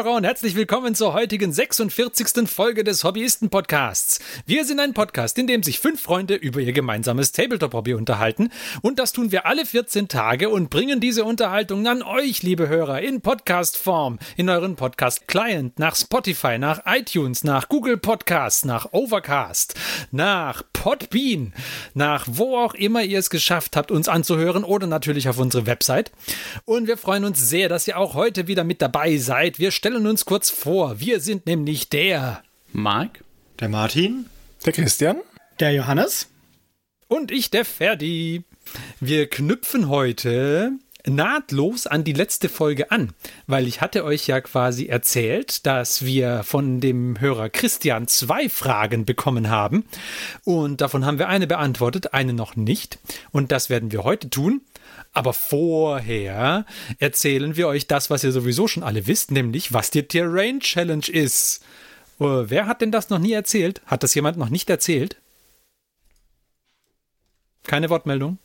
Hörer und herzlich willkommen zur heutigen 46. Folge des Hobbyisten-Podcasts. Wir sind ein Podcast, in dem sich fünf Freunde über ihr gemeinsames Tabletop-Hobby unterhalten. Und das tun wir alle 14 Tage und bringen diese Unterhaltung an euch, liebe Hörer, in Podcast-Form, in euren Podcast-Client, nach Spotify, nach iTunes, nach Google Podcasts, nach Overcast, nach Podbean, nach wo auch immer ihr es geschafft habt, uns anzuhören oder natürlich auf unsere Website. Und wir freuen uns sehr, dass ihr auch heute wieder mit dabei seid. Wir stellen uns kurz vor. Wir sind nämlich der Marc, der Martin, der Christian, der Johannes und ich, der Ferdi. Wir knüpfen heute nahtlos an die letzte Folge an, weil ich hatte euch ja quasi erzählt, dass wir von dem Hörer Christian zwei Fragen bekommen haben und davon haben wir eine beantwortet, eine noch nicht und das werden wir heute tun. Aber vorher erzählen wir euch das, was ihr sowieso schon alle wisst, nämlich was die Terrain Challenge ist. Uh, wer hat denn das noch nie erzählt? Hat das jemand noch nicht erzählt? Keine Wortmeldung?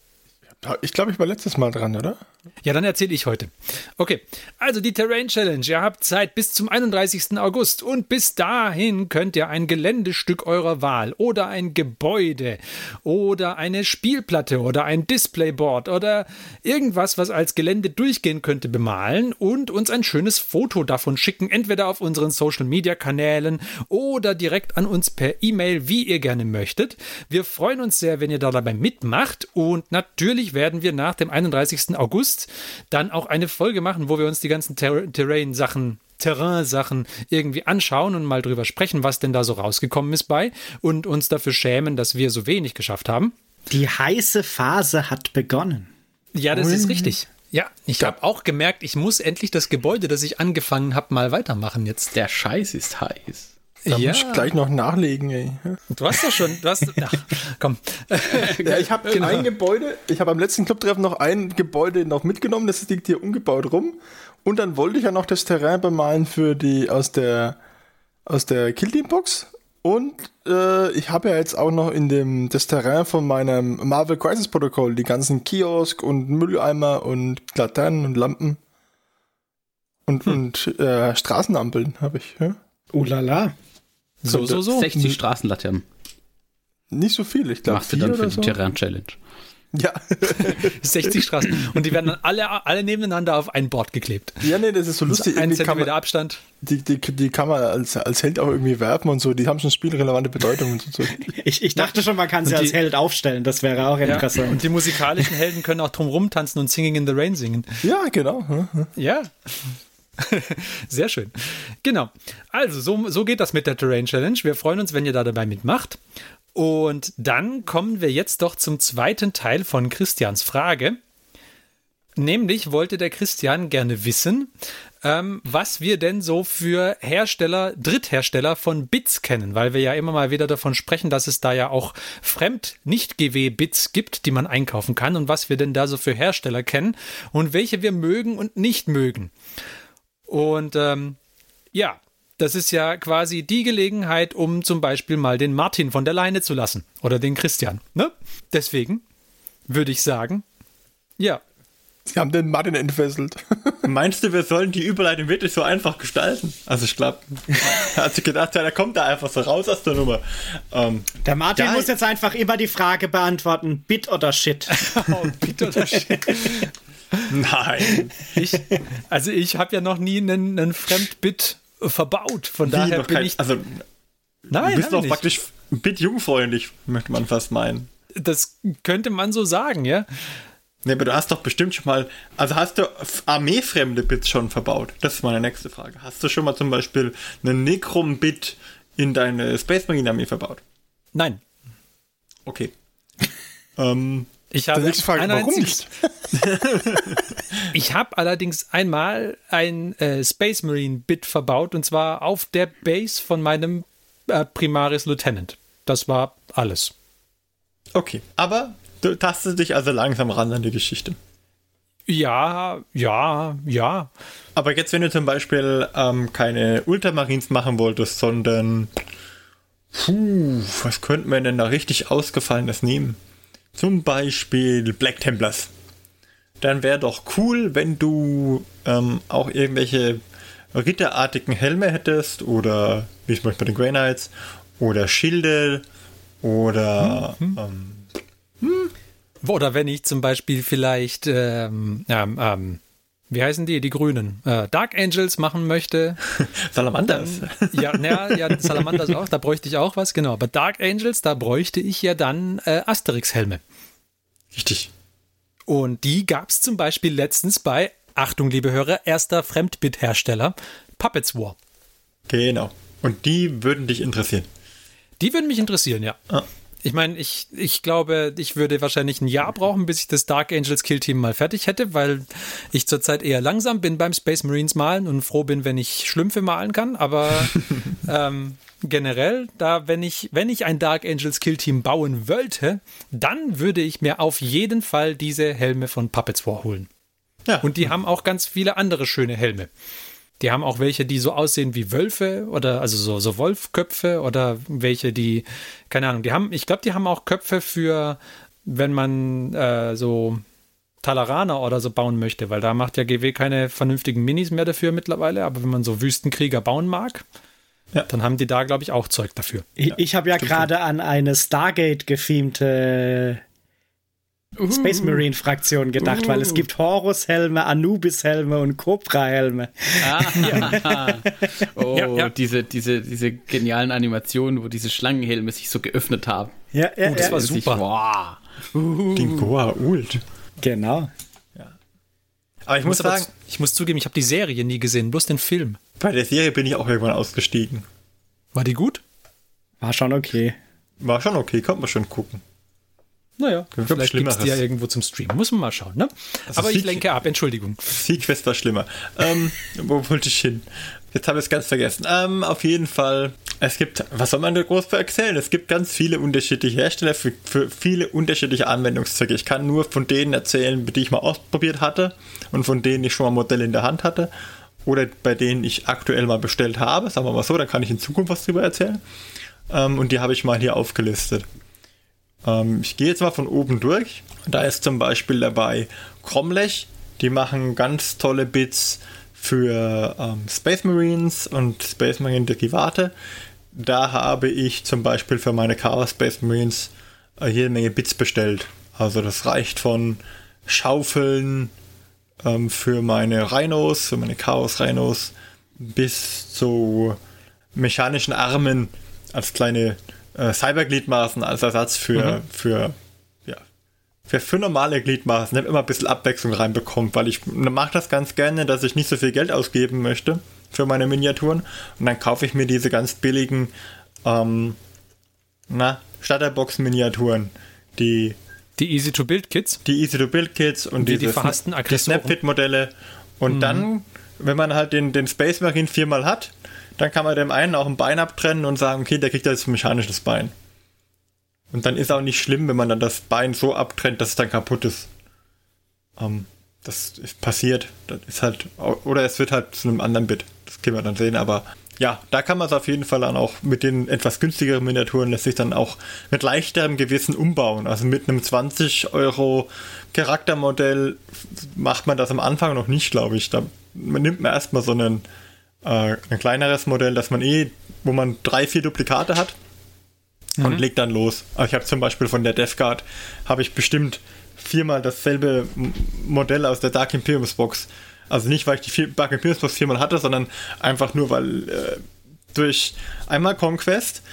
Ich glaube, ich war letztes Mal dran, oder? Ja, dann erzähle ich heute. Okay, also die Terrain Challenge. Ihr habt Zeit bis zum 31. August und bis dahin könnt ihr ein Geländestück eurer Wahl oder ein Gebäude oder eine Spielplatte oder ein Displayboard oder irgendwas, was als Gelände durchgehen könnte, bemalen und uns ein schönes Foto davon schicken, entweder auf unseren Social Media Kanälen oder direkt an uns per E-Mail, wie ihr gerne möchtet. Wir freuen uns sehr, wenn ihr da dabei mitmacht und natürlich werden wir nach dem 31. August dann auch eine Folge machen, wo wir uns die ganzen Ter Terrain-Sachen Terrain-Sachen irgendwie anschauen und mal drüber sprechen, was denn da so rausgekommen ist bei und uns dafür schämen, dass wir so wenig geschafft haben. Die heiße Phase hat begonnen. Ja, das ist richtig. Ja, ich habe auch gemerkt, ich muss endlich das Gebäude, das ich angefangen habe, mal weitermachen jetzt. Der Scheiß ist heiß. Da ja. muss ich gleich noch nachlegen, ey. Du hast doch schon, du hast, ach, komm. ja, ich habe genau. ein Gebäude, ich habe am letzten Clubtreffen noch ein Gebäude noch mitgenommen, das liegt hier umgebaut rum. Und dann wollte ich ja noch das Terrain bemalen für die, aus der, aus der Killteam-Box. Und äh, ich habe ja jetzt auch noch in dem, das Terrain von meinem Marvel Crisis Protokoll die ganzen Kiosk und Mülleimer und Laternen und Lampen. Und, hm. und äh, Straßenampeln habe ich. Ja? Oh la la. So, so, so. 60 Straßenlaternen. Nicht so viel, ich glaube. Machst du dann für die Terrain-Challenge. Ja. 60 Straßen. Und die werden dann alle, alle nebeneinander auf ein Board geklebt. Ja, nee, das ist so lustig. Ein Zentimeter man, Abstand. Die, die, die kann man als, als Held auch irgendwie werfen und so. Die haben schon spielrelevante Bedeutung und so. ich, ich dachte schon, man kann sie als Held aufstellen. Das wäre auch interessant. Ja. Und die musikalischen Helden können auch drum rumtanzen und Singing in the Rain singen. Ja, genau. Ja. Sehr schön. Genau. Also, so, so geht das mit der Terrain Challenge. Wir freuen uns, wenn ihr da dabei mitmacht. Und dann kommen wir jetzt doch zum zweiten Teil von Christians Frage. Nämlich wollte der Christian gerne wissen, ähm, was wir denn so für Hersteller, Dritthersteller von Bits kennen, weil wir ja immer mal wieder davon sprechen, dass es da ja auch Fremd-Nicht-GW-Bits gibt, die man einkaufen kann und was wir denn da so für Hersteller kennen und welche wir mögen und nicht mögen. Und ähm, ja, das ist ja quasi die Gelegenheit, um zum Beispiel mal den Martin von der Leine zu lassen oder den Christian. Ne? Deswegen würde ich sagen, ja. Sie haben den Martin entfesselt. Meinst du, wir sollen die Überleitung wirklich so einfach gestalten? Also ich glaube, hat sich gedacht, ja, der kommt da einfach so raus aus der Nummer. Ähm, der Martin muss jetzt einfach immer die Frage beantworten, Bit oder Shit. oh, Bit oder Shit. Nein. Ich, also ich habe ja noch nie einen, einen Fremdbit verbaut. Von Wie, daher bin kein, ich. Also, Nein, du bist doch praktisch ein Bit jungfräulich, möchte man fast meinen. Das könnte man so sagen, ja. Ne, aber du hast doch bestimmt schon mal, also hast du armeefremde Bits schon verbaut? Das ist meine nächste Frage. Hast du schon mal zum Beispiel einen Necrom-Bit in deine Space Marine Armee verbaut? Nein. Okay. ähm, ich habe Frage, warum nicht? ich habe allerdings einmal ein äh, Space Marine Bit verbaut und zwar auf der Base von meinem äh, Primaris Lieutenant. Das war alles. Okay, aber du tastest dich also langsam ran an die Geschichte. Ja, ja, ja. Aber jetzt, wenn du zum Beispiel ähm, keine Ultramarines machen wolltest, sondern puh, was könnten wir denn da richtig ausgefallenes nehmen? Zum Beispiel Black Templars. Dann wäre doch cool, wenn du ähm, auch irgendwelche ritterartigen Helme hättest oder wie zum Beispiel bei den Grey Knights oder Schilde oder mhm. ähm, hm. oder wenn ich zum Beispiel vielleicht ähm, ähm, wie heißen die, die Grünen, äh, Dark Angels machen möchte. Salamanders. Dann, ja, ja, ja, Salamanders auch, da bräuchte ich auch was, genau. Aber Dark Angels, da bräuchte ich ja dann äh, Asterix-Helme. Richtig. Und die gab es zum Beispiel letztens bei, Achtung, liebe Hörer, erster Fremdbit-Hersteller, Puppets War. Genau. Und die würden dich interessieren. Die würden mich interessieren, ja. Ah. Ich meine, ich, ich glaube, ich würde wahrscheinlich ein Jahr brauchen, bis ich das Dark Angels Kill Team mal fertig hätte, weil ich zurzeit eher langsam bin beim Space Marines malen und froh bin, wenn ich Schlümpfe malen kann. Aber ähm, generell, da, wenn ich, wenn ich ein Dark Angels Kill Team bauen wollte, dann würde ich mir auf jeden Fall diese Helme von Puppets vorholen. Ja. Und die haben auch ganz viele andere schöne Helme. Die haben auch welche, die so aussehen wie Wölfe oder also so, so Wolfköpfe oder welche, die, keine Ahnung, die haben, ich glaube, die haben auch Köpfe für, wenn man äh, so Talaraner oder so bauen möchte, weil da macht ja GW keine vernünftigen Minis mehr dafür mittlerweile, aber wenn man so Wüstenkrieger bauen mag, ja. dann haben die da, glaube ich, auch Zeug dafür. Ich, ich habe ja gerade an eine Stargate-gefilmte Space Marine Fraktion gedacht, uh. weil es gibt Horus-Helme, Anubis-Helme und Cobra-Helme. Ah, ja. oh, ja, ja. Diese, diese, diese genialen Animationen, wo diese Schlangenhelme sich so geöffnet haben. Ja, ja, oh, das war super. wow. Uh. Den Goa Ult. Genau. Ja. Aber ich muss, muss sagen, ich muss zugeben, ich habe die Serie nie gesehen, bloß den Film. Bei der Serie bin ich auch irgendwann ausgestiegen. War die gut? War schon okay. War schon okay, konnte man schon gucken. Naja, vielleicht gibt es die ja irgendwo zum Streamen. Muss man mal schauen, ne? Also Aber ich lenke ab, Entschuldigung. Sequest war schlimmer. ähm, wo wollte ich hin? Jetzt habe ich es ganz vergessen. Ähm, auf jeden Fall, es gibt, was soll man da groß für erzählen? Es gibt ganz viele unterschiedliche Hersteller für, für viele unterschiedliche Anwendungszwecke. Ich kann nur von denen erzählen, die ich mal ausprobiert hatte und von denen ich schon mal Modelle in der Hand hatte oder bei denen ich aktuell mal bestellt habe. Sagen wir mal so, da kann ich in Zukunft was drüber erzählen. Ähm, und die habe ich mal hier aufgelistet. Ähm, ich gehe jetzt mal von oben durch. Da ist zum Beispiel dabei Cromlech. Die machen ganz tolle Bits für ähm, Space Marines und Space Marine Derivate. Da habe ich zum Beispiel für meine Chaos Space Marines äh, jede Menge Bits bestellt. Also das reicht von Schaufeln ähm, für meine Rhinos, für meine Chaos Rhinos, bis zu mechanischen Armen als kleine äh, Cybergliedmaßen als Ersatz für, mhm. für, ja, für, für normale Gliedmaßen. Ich habe immer ein bisschen Abwechslung reinbekommen, weil ich mache das ganz gerne, dass ich nicht so viel Geld ausgeben möchte für meine Miniaturen. Und dann kaufe ich mir diese ganz billigen ähm, na, Starterbox-Miniaturen, die die Easy-to-Build-Kits? Die Easy-to-Build-Kits und, die, die verhassten die Snapfit-Modelle. Und mhm. dann, wenn man halt den, den Space Marine viermal hat, dann kann man dem einen auch ein Bein abtrennen und sagen, okay, der kriegt jetzt ein mechanisches Bein. Und dann ist auch nicht schlimm, wenn man dann das Bein so abtrennt, dass es dann kaputt ist. Ähm, das ist passiert. Das ist halt, oder es wird halt zu einem anderen Bit. Das können wir dann sehen, aber ja, da kann man es auf jeden Fall dann auch mit den etwas günstigeren Miniaturen lässt sich dann auch mit leichterem Gewissen umbauen. Also mit einem 20 Euro Charaktermodell macht man das am Anfang noch nicht, glaube ich. Da nimmt man erstmal so einen äh, ein kleineres Modell, das man eh, wo man drei, vier Duplikate hat mhm. und legt dann los. Also ich habe zum Beispiel von der Death Guard habe ich bestimmt viermal dasselbe Modell aus der Dark Imperiums Box. Also nicht, weil ich die Dark Imperiums Box viermal hatte, sondern einfach nur, weil äh, durch einmal Conquest,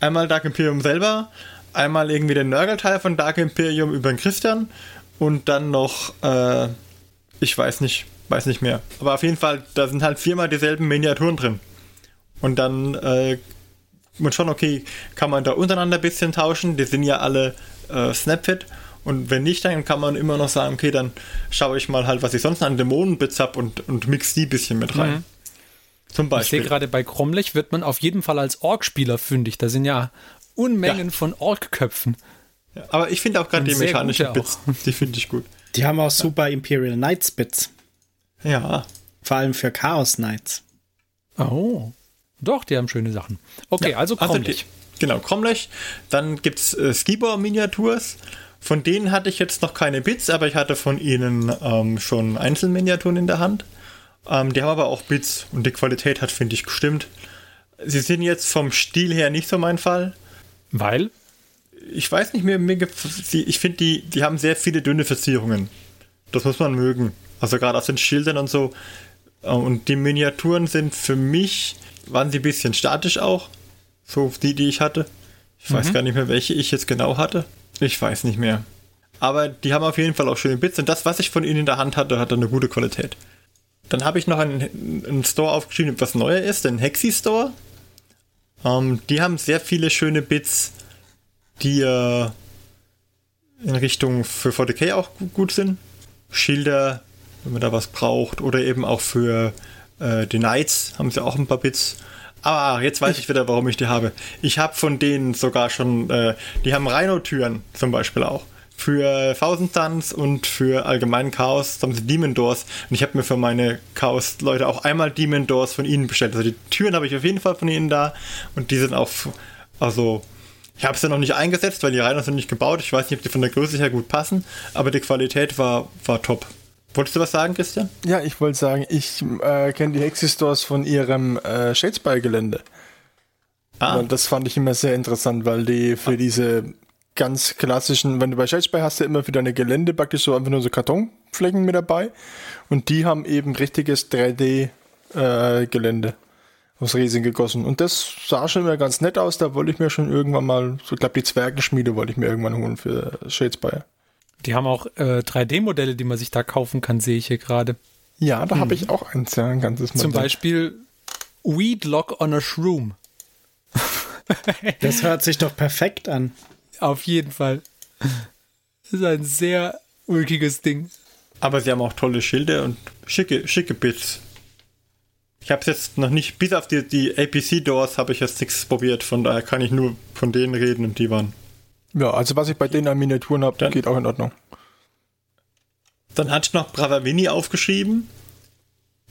einmal Dark Imperium selber, einmal irgendwie den Nörgelteil von Dark Imperium über den Christian und dann noch, äh, ich weiß nicht, weiß nicht mehr. Aber auf jeden Fall, da sind halt viermal dieselben Miniaturen drin. Und dann äh, muss schon, okay, kann man da untereinander ein bisschen tauschen. Die sind ja alle äh, Snapfit. Und wenn nicht, dann kann man immer noch sagen, okay, dann schaue ich mal halt, was ich sonst an Dämonenbits habe und, und mix die ein bisschen mit rein. Mhm. Zum Beispiel. Ich sehe gerade bei Kromlech wird man auf jeden Fall als Ork-Spieler fündig. Da sind ja Unmengen ja. von Ork-Köpfen. Ja, aber ich finde auch gerade die mechanischen Bits, die finde ich gut. Die haben auch super Imperial Knights Bits. Ja. Vor allem für Chaos Knights. Oh. Doch, die haben schöne Sachen. Okay, ja, also Cromlech. Also genau, Cromlech. Dann gibt es äh, Skibor-Miniaturs. Von denen hatte ich jetzt noch keine Bits, aber ich hatte von ihnen ähm, schon Einzelminiaturen in der Hand. Ähm, die haben aber auch Bits und die Qualität hat, finde ich, gestimmt. Sie sind jetzt vom Stil her nicht so mein Fall. Weil? Ich weiß nicht mehr, mir ich finde, die, die haben sehr viele dünne Verzierungen. Das muss man mögen. Also gerade auf den Schildern und so. Äh, und die Miniaturen sind für mich, waren sie ein bisschen statisch auch. So die, die ich hatte. Ich mhm. weiß gar nicht mehr, welche ich jetzt genau hatte. Ich weiß nicht mehr. Aber die haben auf jeden Fall auch schöne Bits und das, was ich von ihnen in der Hand hatte, hatte eine gute Qualität. Dann habe ich noch einen, einen, Store aufgeschrieben, was neuer ist, den Hexi Store. Ähm, die haben sehr viele schöne Bits, die äh, in Richtung für 40k auch gut sind. Schilder, wenn man da was braucht, oder eben auch für äh, die Knights haben sie auch ein paar Bits. Aber jetzt weiß ich wieder, warum ich die habe. Ich habe von denen sogar schon, äh, die haben Rhino-Türen zum Beispiel auch. Für Thousand Suns und für allgemeinen Chaos haben sie Demon Doors. Und ich habe mir für meine Chaos-Leute auch einmal Demon Doors von ihnen bestellt. Also die Türen habe ich auf jeden Fall von ihnen da. Und die sind auch, also ich habe sie noch nicht eingesetzt, weil die Rhinos sind nicht gebaut. Ich weiß nicht, ob die von der Größe her gut passen. Aber die Qualität war, war top. Wolltest du was sagen, Christian? Ja, ich wollte sagen, ich äh, kenne die Hexistores von ihrem äh, Shadespy-Gelände. Ah. Und das fand ich immer sehr interessant, weil die für ah. diese ganz klassischen, wenn du bei Shadespy hast, du immer für deine Gelände praktisch so einfach nur so Kartonflecken mit dabei. Und die haben eben richtiges 3D-Gelände äh, aus Riesen gegossen. Und das sah schon immer ganz nett aus. Da wollte ich mir schon irgendwann mal, so ich glaube, die Zwergenschmiede wollte ich mir irgendwann holen für Shadespy. Die haben auch äh, 3D-Modelle, die man sich da kaufen kann, sehe ich hier gerade. Ja, da hm. habe ich auch eins, ja, ein ganzes Modell. Zum Beispiel Weed Lock on a Shroom. das hört sich doch perfekt an. Auf jeden Fall. Das ist ein sehr ulkiges Ding. Aber sie haben auch tolle Schilder und schicke, schicke Bits. Ich habe es jetzt noch nicht, bis auf die, die APC-Doors habe ich jetzt nichts probiert, von daher kann ich nur von denen reden und die waren ja, also was ich bei denen an Miniaturen habe, geht auch in Ordnung. Dann hat noch Bravavini aufgeschrieben.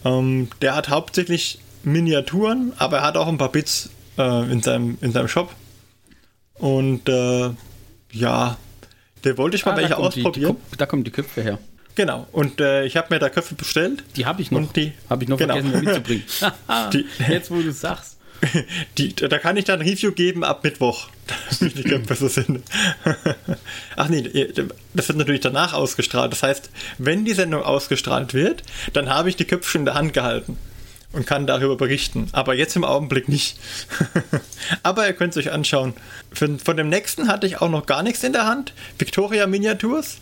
Ähm, der hat hauptsächlich Miniaturen, aber er hat auch ein paar Bits äh, in, seinem, in seinem Shop. Und äh, ja, der wollte ich mal ah, welche ausprobieren. Die, die, da kommen die Köpfe her. Genau, und äh, ich habe mir da Köpfe bestellt. Die habe ich noch. Und die habe ich noch genau. vergessen mitzubringen. die, Jetzt, wo du sagst. Die, da kann ich dann ein Review geben ab Mittwoch. die Köpfe so sind. Ach nee, das wird natürlich danach ausgestrahlt. Das heißt, wenn die Sendung ausgestrahlt wird, dann habe ich die Köpfe schon in der Hand gehalten und kann darüber berichten. Aber jetzt im Augenblick nicht. Aber ihr könnt es euch anschauen. Von, von dem nächsten hatte ich auch noch gar nichts in der Hand. Victoria Miniatures.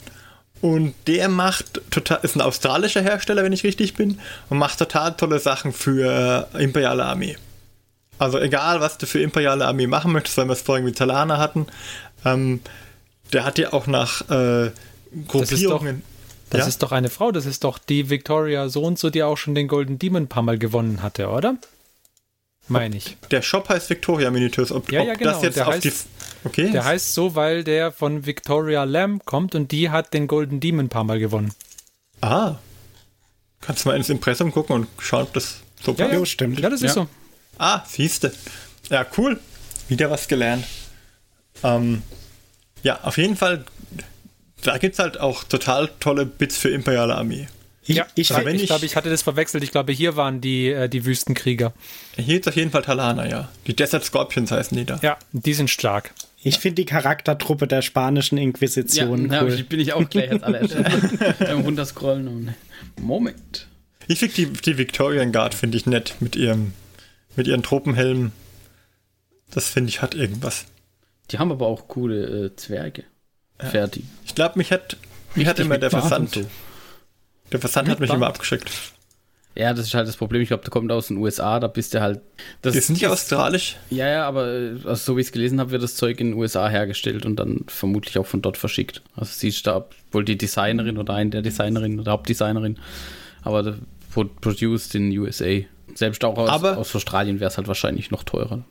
Und der macht total, ist ein australischer Hersteller, wenn ich richtig bin, und macht total tolle Sachen für Imperiale Armee. Also egal, was du für imperiale Armee machen möchtest, weil wir es vorhin mit Talana hatten, ähm, der hat ja auch nach äh, Gruppierungen. Das, ist doch, das ja? ist doch eine Frau, das ist doch die Victoria so und so, die auch schon den Golden Demon ein paar Mal gewonnen hatte, oder? Meine ich. Der Shop heißt Victoria Miniatures. Ob, ja, ja, genau. das jetzt der auf heißt, die. Okay. Der heißt so, weil der von Victoria Lamb kommt und die hat den Golden Demon ein paar Mal gewonnen. Ah. Kannst du mal ins Impressum gucken und schauen, ob das so ja, ja, stimmt. Ja, das ist so. Ah, siehste. Ja, cool. Wieder was gelernt. Ähm, ja, auf jeden Fall, da gibt es halt auch total tolle Bits für Imperiale Armee. Ja, ich, also ich, ich glaube, ich hatte das verwechselt. Ich glaube, hier waren die, äh, die Wüstenkrieger. Hier ist auf jeden Fall Talana, ja. Die Desert Scorpions heißen die da. Ja, die sind stark. Ich finde die Charaktertruppe der spanischen Inquisition ja, cool. Ja, bin ich auch gleich jetzt alle beim Runterscrollen. Und Moment. Ich finde die, die Victorian Guard finde ich nett mit ihrem mit ihren Tropenhelmen. Das finde ich hat irgendwas. Die haben aber auch coole äh, Zwerge. Ja. Fertig. Ich glaube, mich hat, mich hat immer der Versand. So. Der Versand mit hat mich Band. immer abgeschickt. Ja, das ist halt das Problem. Ich glaube, der kommt aus den USA, da bist du halt. Das ist nicht australisch. Ja, ja, aber äh, also so wie ich es gelesen habe, wird das Zeug in den USA hergestellt und dann vermutlich auch von dort verschickt. Also sie ist da wohl die Designerin oder ein der Designerin oder Hauptdesignerin, aber produced in USA. Selbst auch aus, aber, aus Australien wäre es halt wahrscheinlich noch teurer.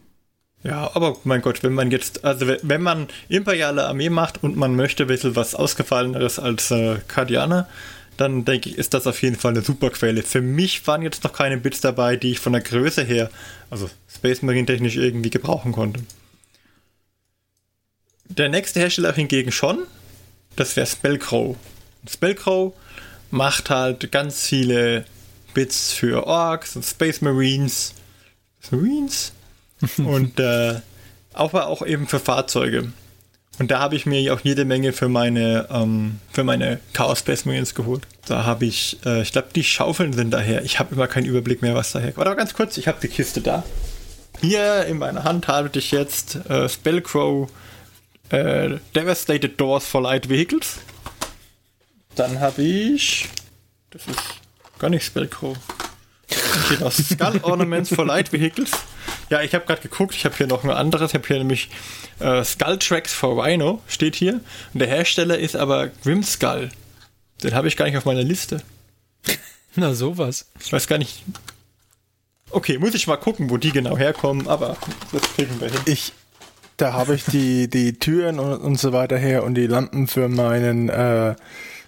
Ja, aber mein Gott, wenn man jetzt, also wenn man imperiale Armee macht und man möchte ein bisschen was Ausgefalleneres als äh, Kardianer, dann denke ich, ist das auf jeden Fall eine super Quelle. Für mich waren jetzt noch keine Bits dabei, die ich von der Größe her, also Space Marine technisch irgendwie gebrauchen konnte. Der nächste Hersteller hingegen schon, das wäre Spellcrow. Spellcrow macht halt ganz viele Bits für Orks und Space Marines. Marines? und äh, auch, auch eben für Fahrzeuge. Und da habe ich mir auch jede Menge für meine, ähm, für meine Chaos Space Marines geholt. Da habe ich, äh, ich glaube, die Schaufeln sind daher. Ich habe immer keinen Überblick mehr, was daher kommt. Aber ganz kurz, ich habe die Kiste da. Hier in meiner Hand habe ich jetzt äh, Spellcrow äh, Devastated Doors for Light Vehicles. Dann habe ich, das ist gar nicht Spellcrow. Skull Ornaments for Light Vehicles. Ja, ich habe gerade geguckt, ich habe hier noch ein anderes, ich habe hier nämlich äh, Skull Tracks for Rhino, steht hier. Und der Hersteller ist aber Grimskull. Den habe ich gar nicht auf meiner Liste. Na, sowas. Ich weiß gar nicht. Okay, muss ich mal gucken, wo die genau herkommen, aber das kriegen wir hin. Ich, da habe ich die, die Türen und, und so weiter her und die Lampen für meinen äh,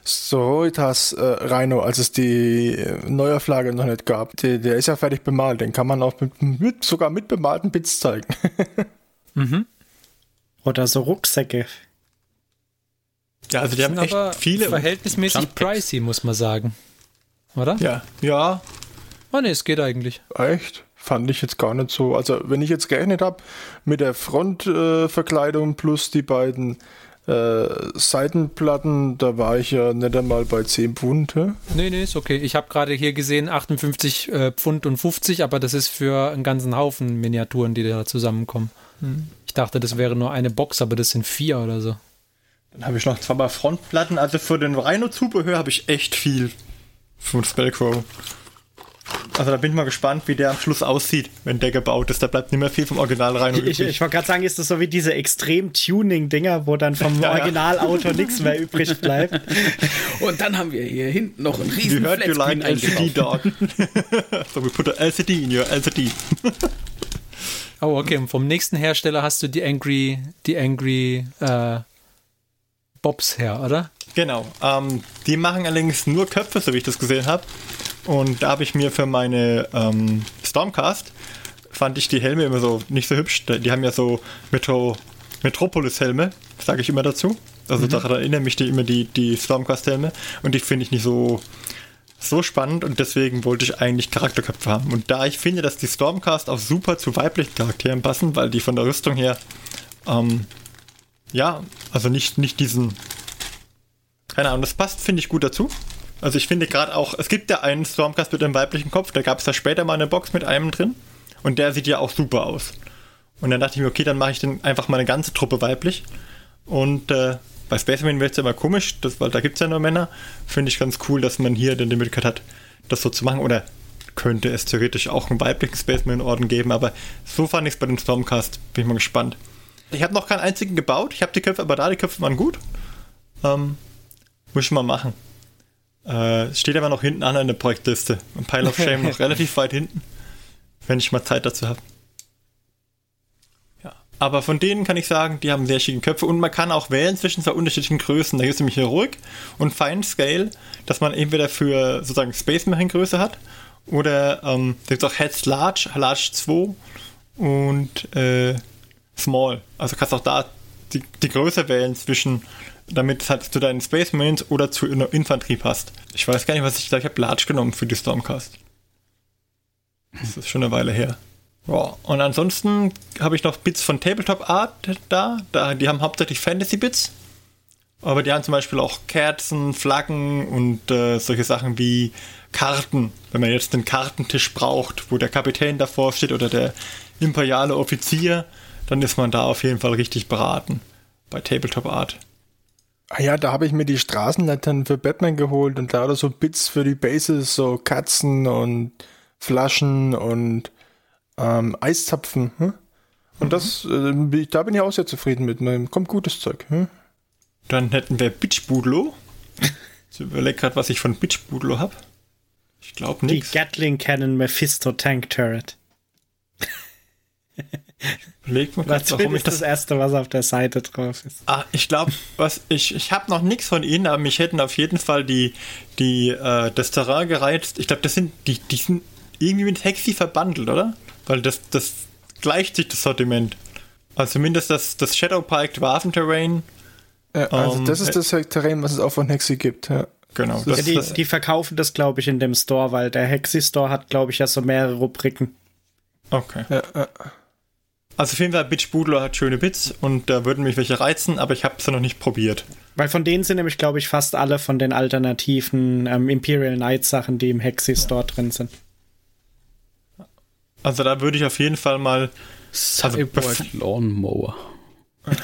Soroitas äh, Rhino, als es die äh, Neuauflage noch nicht gab. Der, der ist ja fertig bemalt, den kann man auch mit, mit sogar mit bemalten Bits zeigen. Mhm. Oder so Rucksäcke. Ja, also die haben echt aber viele. verhältnismäßig pricey, muss man sagen. Oder? ja, ja, Oh ne, es geht eigentlich. Echt? Fand ich jetzt gar nicht so. Also, wenn ich jetzt gerechnet habe mit der Frontverkleidung äh, plus die beiden äh, Seitenplatten, da war ich ja nicht einmal bei 10 Pfund. hä? Nee, nee, ist okay. Ich habe gerade hier gesehen 58 äh, Pfund und 50, aber das ist für einen ganzen Haufen Miniaturen, die da zusammenkommen. Ich dachte, das wäre nur eine Box, aber das sind vier oder so. Dann habe ich noch zweimal Frontplatten. Also für den Rhino-Zubehör habe ich echt viel von Spellcrow. Also da bin ich mal gespannt, wie der am Schluss aussieht, wenn der gebaut ist. Da bleibt nicht mehr viel vom Original Rhino Ich, ich wollte gerade sagen, ist das so wie diese extrem Tuning-Dinger, wo dann vom Ja, ja. Originalauto nichts mehr übrig bleibt. Und dann haben wir hier hinten noch einen You riesen heard you like LCD dog. so we put a LCD in your LCD. Oh, okay. Und vom nächsten Hersteller hast du die Angry, die Angry äh, Bobs her, oder? Genau. Ähm, die machen allerdings nur Köpfe, so wie ich das gesehen habe. Und da habe ich mir für meine ähm, Stormcast fand ich die Helme immer so nicht so hübsch. Die haben ja so Metro, Metropolis-Helme, sage ich immer dazu. Also daran erinnern mich die immer die, die Stormcast-Helme. Und die finde ich nicht so, so spannend und deswegen wollte ich eigentlich Charakterköpfe haben. Und da ich finde, dass die Stormcast auch super zu weiblichen Charakteren passen, weil die von der Rüstung her, ähm, ja, also nicht, nicht diesen keine Ahnung, das passt, finde ich, gut dazu. Also ich finde gerade auch, es gibt ja einen Stormcast mit einem weiblichen Kopf, da gab es da später mal eine Box mit einem drin und der sieht ja auch super aus. Und dann dachte ich mir, okay, dann mache ich den einfach mal eine ganze Truppe weiblich. Und äh, bei Spaceman wird es ja immer komisch, das, weil da gibt es ja nur Männer. Finde ich ganz cool, dass man hier dann die Möglichkeit hat, das so zu machen. Oder könnte es theoretisch auch einen weiblichen Spaceman-Orden geben, aber so fand ich es bei dem Stormcast. Bin ich mal gespannt. Ich habe noch keinen einzigen gebaut. Ich habe die Köpfe aber da, die Köpfe waren gut. Ähm, muss ich mal machen. Äh, steht aber noch hinten an in der Projektliste. Ein Pile of Shame noch relativ weit hinten. Wenn ich mal Zeit dazu habe. Ja. Aber von denen kann ich sagen, die haben sehr schicke Köpfe und man kann auch wählen zwischen zwei unterschiedlichen Größen. Da gibt es nämlich Heroic und Fine Scale, dass man entweder für sozusagen Space Marine Größe hat oder ähm, da gibt es auch Heads Large, Large 2 und äh, Small. Also kannst auch da die, die Größe wählen zwischen, damit es halt zu deinen Space Marines oder zu Infanterie passt. Ich weiß gar nicht, was ich da, ich habe Large genommen für die Stormcast. Das ist schon eine Weile her. Ja, und ansonsten habe ich noch Bits von Tabletop Art da. da. Die haben hauptsächlich Fantasy-Bits. Aber die haben zum Beispiel auch Kerzen, Flaggen und äh, solche Sachen wie Karten. Wenn man jetzt einen Kartentisch braucht, wo der Kapitän davor steht oder der imperiale Offizier, dann ist man da auf jeden Fall richtig beraten bei Tabletop Art. Ah ja, da habe ich mir die Straßenlaternen für Batman geholt und da so Bits für die Bases, so Katzen und Flaschen und ähm, Eiszapfen. Hm? Und das, äh, da bin ich auch sehr zufrieden mit. Man kommt gutes Zeug. Hm? Dann hätten wir Bitchbudlo. Ich überlege gerade, was ich von Bitchbudlo habe. Ich glaube Die nichts. Gatling Cannon Mephisto Tank Turret. Überleg mal Das warum ich ist das das. erste, was auf der Seite drauf ist. Ah, ich glaube, was ich ich habe noch nichts von ihnen, aber mich hätten auf jeden Fall die die äh, das Terrain gereizt. Ich glaube, das sind die die sind irgendwie mit Hexi verbandelt, oder? Weil das das gleicht sich das Sortiment. Also zumindest das das Shadow Piked Waffenterrain. Ja, also Ähm, das ist das Terrain, was es auch von Hexi gibt. Ja. Genau. Ja, Das, die, das, die verkaufen das, glaube ich, in dem Store, weil der Hexi Store hat, glaube ich, ja so mehrere Rubriken. okay. Ja, ja. Also auf jeden Fall, Bitch Boodler hat schöne Bits und da würden mich welche reizen, aber ich habe sie noch nicht probiert. Weil von denen sind nämlich, glaube ich, fast alle von den alternativen ähm, Imperial Knight Sachen, die im Hexi Store drin sind. Also da würde ich auf jeden Fall mal. Cyborg bef- Lawnmower.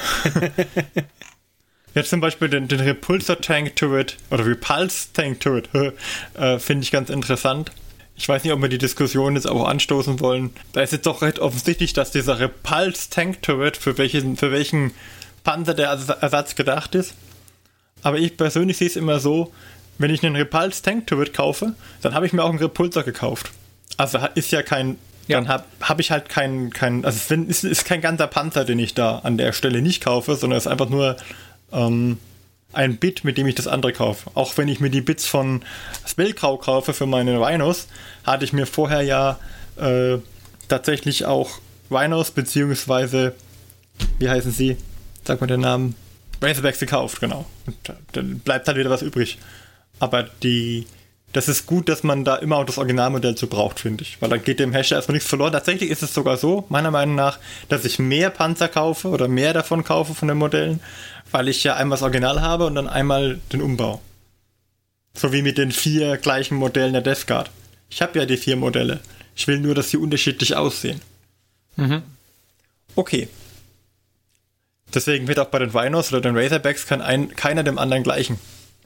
Jetzt zum Beispiel den, den Repulsor Tank Turret oder Repulse Tank Turret äh, finde ich ganz interessant. Ich weiß nicht, ob wir die Diskussion jetzt auch anstoßen wollen. Da ist jetzt doch recht offensichtlich, dass dieser Repulse Tank Turret für welchen, für welchen Panzer der Ers- Ersatz gedacht ist. Aber ich persönlich sehe es immer so, wenn ich einen Repulse Tank Turret kaufe, dann habe ich mir auch einen Repulsor gekauft. Also ist ja kein, dann habe hab ich halt kein, kein also es ist, ist kein ganzer Panzer, den ich da an der Stelle nicht kaufe, sondern es ist einfach nur ähm, ein Bit, mit dem ich das andere kaufe. Auch wenn ich mir die Bits von Spellgrau kaufe für meine Rhinos, hatte ich mir vorher ja äh, tatsächlich auch Rhinos beziehungsweise wie heißen sie? Sag mal den Namen. Razorbacks gekauft, genau. Und da- dann bleibt halt wieder was übrig. Aber die, das ist gut, dass man da immer auch das Originalmodell zu braucht, finde ich. Weil dann geht dem Hersteller erstmal nichts verloren. Tatsächlich ist es sogar so, meiner Meinung nach, dass ich mehr Panzer kaufe oder mehr davon kaufe von den Modellen, weil ich ja einmal das Original habe und dann einmal den Umbau. So wie mit den vier gleichen Modellen der Death Guard. Ich habe ja die vier Modelle. Ich will nur, dass sie unterschiedlich aussehen. Okay. Deswegen wird auch bei den Rhinos oder den Razorbacks kann ein, keiner dem anderen gleichen.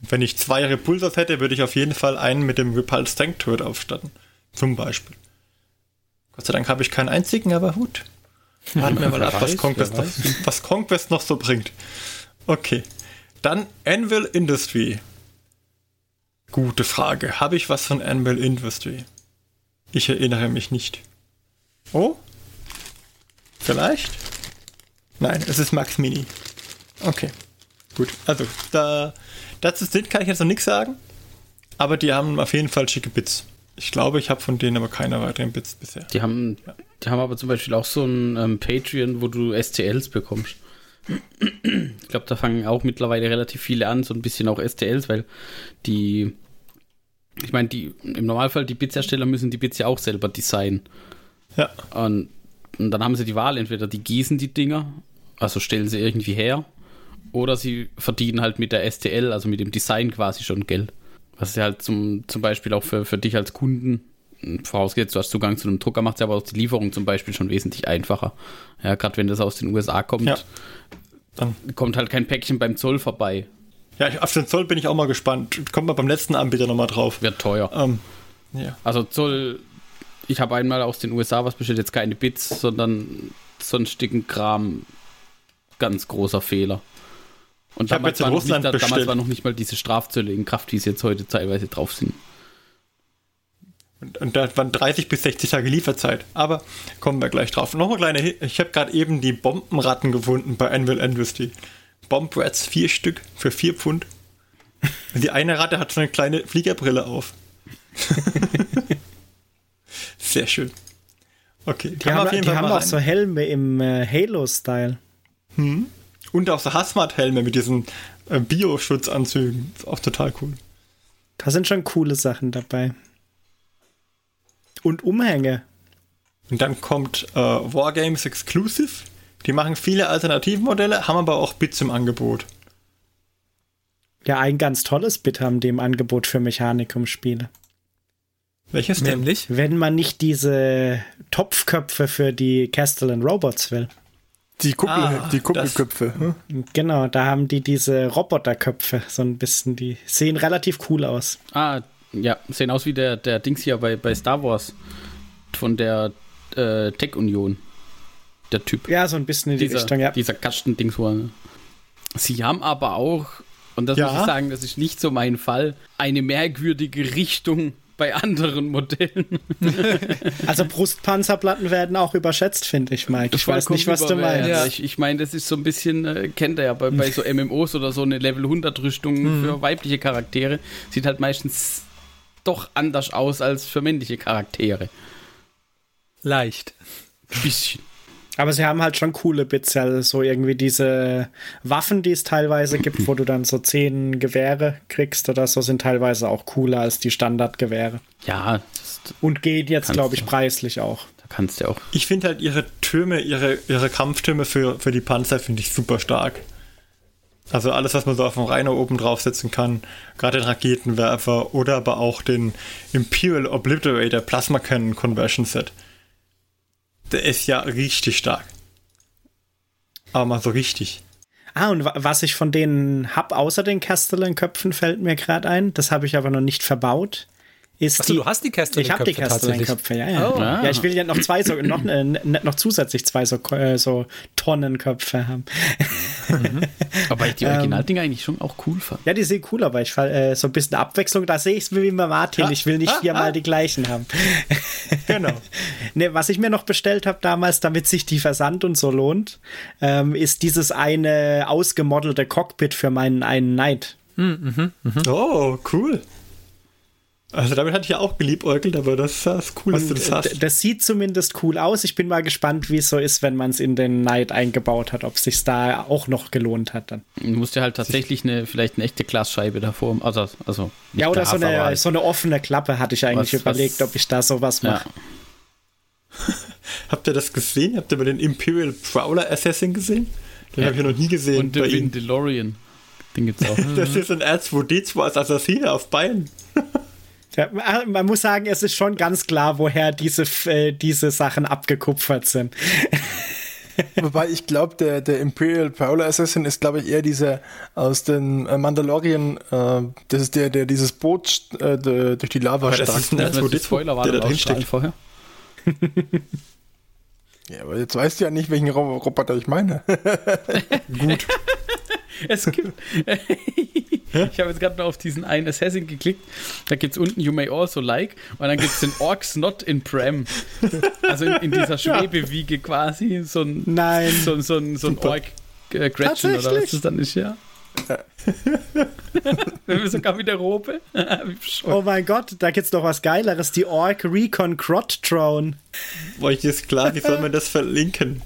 Wenn ich zwei Repulsors hätte, würde ich auf jeden Fall einen mit dem Repulse Tank Turret aufstatten. Zum Beispiel. Gott sei Dank habe ich keinen einzigen, aber gut. Warten wir mal ab, was Conquest, noch, was Conquest noch so bringt. Okay. Dann Anvil Industry. Gute Frage. Habe ich was von Anvil Industry? Ich erinnere mich nicht. Oh? Vielleicht? Nein, es ist Max Mini. Okay. Gut. Also, da, dazu sind kann ich jetzt noch nichts sagen. Aber die haben auf jeden Fall schicke Bits. Ich glaube, ich habe von denen aber keine weiteren Bits bisher. Die haben, die haben aber zum Beispiel auch so ein ähm, Patreon, wo du STLs bekommst. Ich glaube, da fangen auch mittlerweile relativ viele an, so ein bisschen auch STLs, weil die, ich meine, die im Normalfall die Bits-Hersteller müssen die Bits ja auch selber designen. Ja. Und, und dann haben sie die Wahl, entweder die gießen die Dinger, also stellen sie irgendwie her, oder sie verdienen halt mit der STL, also mit dem Design quasi schon Geld. Was ja halt zum, zum Beispiel auch für, für dich als Kunden, vorausgesetzt, du hast Zugang zu einem Drucker, macht es aber auch die Lieferung zum Beispiel schon wesentlich einfacher. Ja, gerade wenn das aus den USA kommt, Ja. Dann, kommt halt kein Päckchen beim Zoll vorbei. ja, auf den Zoll bin ich auch mal gespannt. Kommt mal beim letzten Anbieter nochmal drauf. Wird teuer. Ähm, ja. Also Zoll, ich habe einmal aus den USA was bestellt, jetzt keine Bits, sondern sonstigen Kram. Ganz großer Fehler. Und Ich hab damals, jetzt in war nicht, damals war noch nicht mal diese Strafzölle in Kraft, wie es jetzt heute teilweise drauf sind. Und, und da waren 30 bis 60 Tage Lieferzeit. Aber kommen wir gleich drauf. Noch eine kleine, Hi- ich habe gerade eben die Bombenratten gefunden bei Anvil Industry. Bomb Rats, vier Stück für vier Pfund. Und Die eine Ratte hat so eine kleine Fliegerbrille auf. Sehr schön. Okay, Die haben, die haben auch so Helme im äh, Halo-Style. Und auch so Hazmat-Helme mit diesen äh, Bioschutzanzügen. Ist auch total cool. Da sind schon coole Sachen dabei. Und Umhänge. Und dann kommt äh, Wargames Exclusive. Die machen viele Alternativmodelle, haben aber auch Bits im Angebot. Ja, ein ganz tolles Bit haben die im Angebot für Mechanikum-Spiele. Welches denn? Nämlich? Wenn man nicht diese Topfköpfe für die Castellan Robots will. Die, Kuppel, Ah, die Kuppelköpfe. hm? Genau, da haben die diese Roboterköpfe, so ein bisschen, die sehen relativ cool aus. Ah, ja, sehen aus wie der, der Dings hier bei, bei Star Wars von der äh, Tech-Union. Der Typ. Ja, so ein bisschen in die dieser, Richtung, ja. dieser Kastendings. Sie haben aber auch, und das Ja. muss ich sagen, das ist nicht so mein Fall, eine merkwürdige Richtung bei anderen Modellen. Also Brustpanzerplatten werden auch überschätzt, finde ich, Mike. Ich weiß nicht, was du meinst. Ja. Ich, ich meine, das ist so ein bisschen, äh, kennt er ja bei, bei so MMOs oder so eine Level 100 Rüstung Mhm. für weibliche Charaktere. Sieht halt meistens doch anders aus als für männliche Charaktere. Leicht. Ein bisschen. Aber sie haben halt schon coole Bits, also so irgendwie diese Waffen, die es teilweise gibt, wo du dann so zehn Gewehre kriegst oder so, sind teilweise auch cooler als die Standardgewehre. Ja, Und geht jetzt, glaube ich, du. preislich auch. da kannst du auch. Ich finde halt ihre Türme, ihre, ihre Kampftürme für, für die Panzer finde ich super stark. Also alles, was man so auf dem Rhino oben draufsetzen kann, gerade den Raketenwerfer oder aber auch den Imperial Obliterator Plasma Cannon Conversion Set. Der ist ja richtig stark. Aber mal so richtig. Ah, und wa- was ich von denen hab, außer den Castellan-Köpfen, fällt mir gerade ein, das habe ich aber noch nicht verbaut, ist Achso, die, du hast die Kästchen. Ich habe die Castellan-Köpfe, ja, ja. Oh. Ja, ich will ja noch zwei, so, noch, äh, noch zusätzlich zwei so, äh, so Tonnenköpfe haben. Aber ich die Originaldinger eigentlich schon auch cool fand. Ja, die sehen cool, aber ich fall, äh, so ein bisschen Abwechslung, da sehe ich es wie bei Martin. Ich will nicht viermal die gleichen haben. Genau. Ne, was ich mir noch bestellt habe damals, damit sich die Versand und so lohnt, ähm, ist dieses eine ausgemodelte Cockpit für meinen einen Knight. Oh, cool. Also damit hatte ich ja auch geliebäugelt, aber das ist cool, dass du das hast. das sieht zumindest cool aus. Ich bin mal gespannt, wie es so ist, wenn man es in den Knight eingebaut hat, ob es sich da auch noch gelohnt hat dann. Du musst ja halt tatsächlich eine, vielleicht eine echte Glasscheibe davor, also, also nicht Ja, oder Glas, so eine, halt- so eine offene Klappe hatte ich eigentlich Was- überlegt, was- ob ich da sowas ja. mache. Habt ihr das gesehen? Habt ihr mal den Imperial Prowler Assassin gesehen? Den Ja. habe ich ja noch nie gesehen. Und ihm. DeLorean. Den gibt's auch. Das ist ein R2D2 als Assassine auf Beinen. Ja, man muss sagen, es ist schon ganz klar, woher diese, äh, diese Sachen abgekupfert sind. Wobei ich glaube, der, der Imperial Prowler Assassin ist, glaube ich, eher dieser aus den äh, Mandalorian, äh, das ist der, der dieses Boot äh, de- durch die Lava Aber das stark. ist ein Das R2D2, ist Spoiler war der da drin vorher. Ja, aber jetzt weißt du ja nicht, welchen Ro Roboter ich meine. Es gibt. ich habe jetzt gerade noch auf diesen einen Assassin geklickt. Da gibt es unten You may also like und dann gibt es den Orcs not in Prem. Also in, in dieser Schwebewiege quasi. So ein, Nein. so, so, ein- so ein Orc äh, Gretchen oder was das dann ist, ja. Sogar mit der Robe. Wie bescheuert. Oh mein Gott, da gibt's noch was Geileres, die Orc Recon Crot Drone. War ich jetzt klar, wie soll man das verlinken?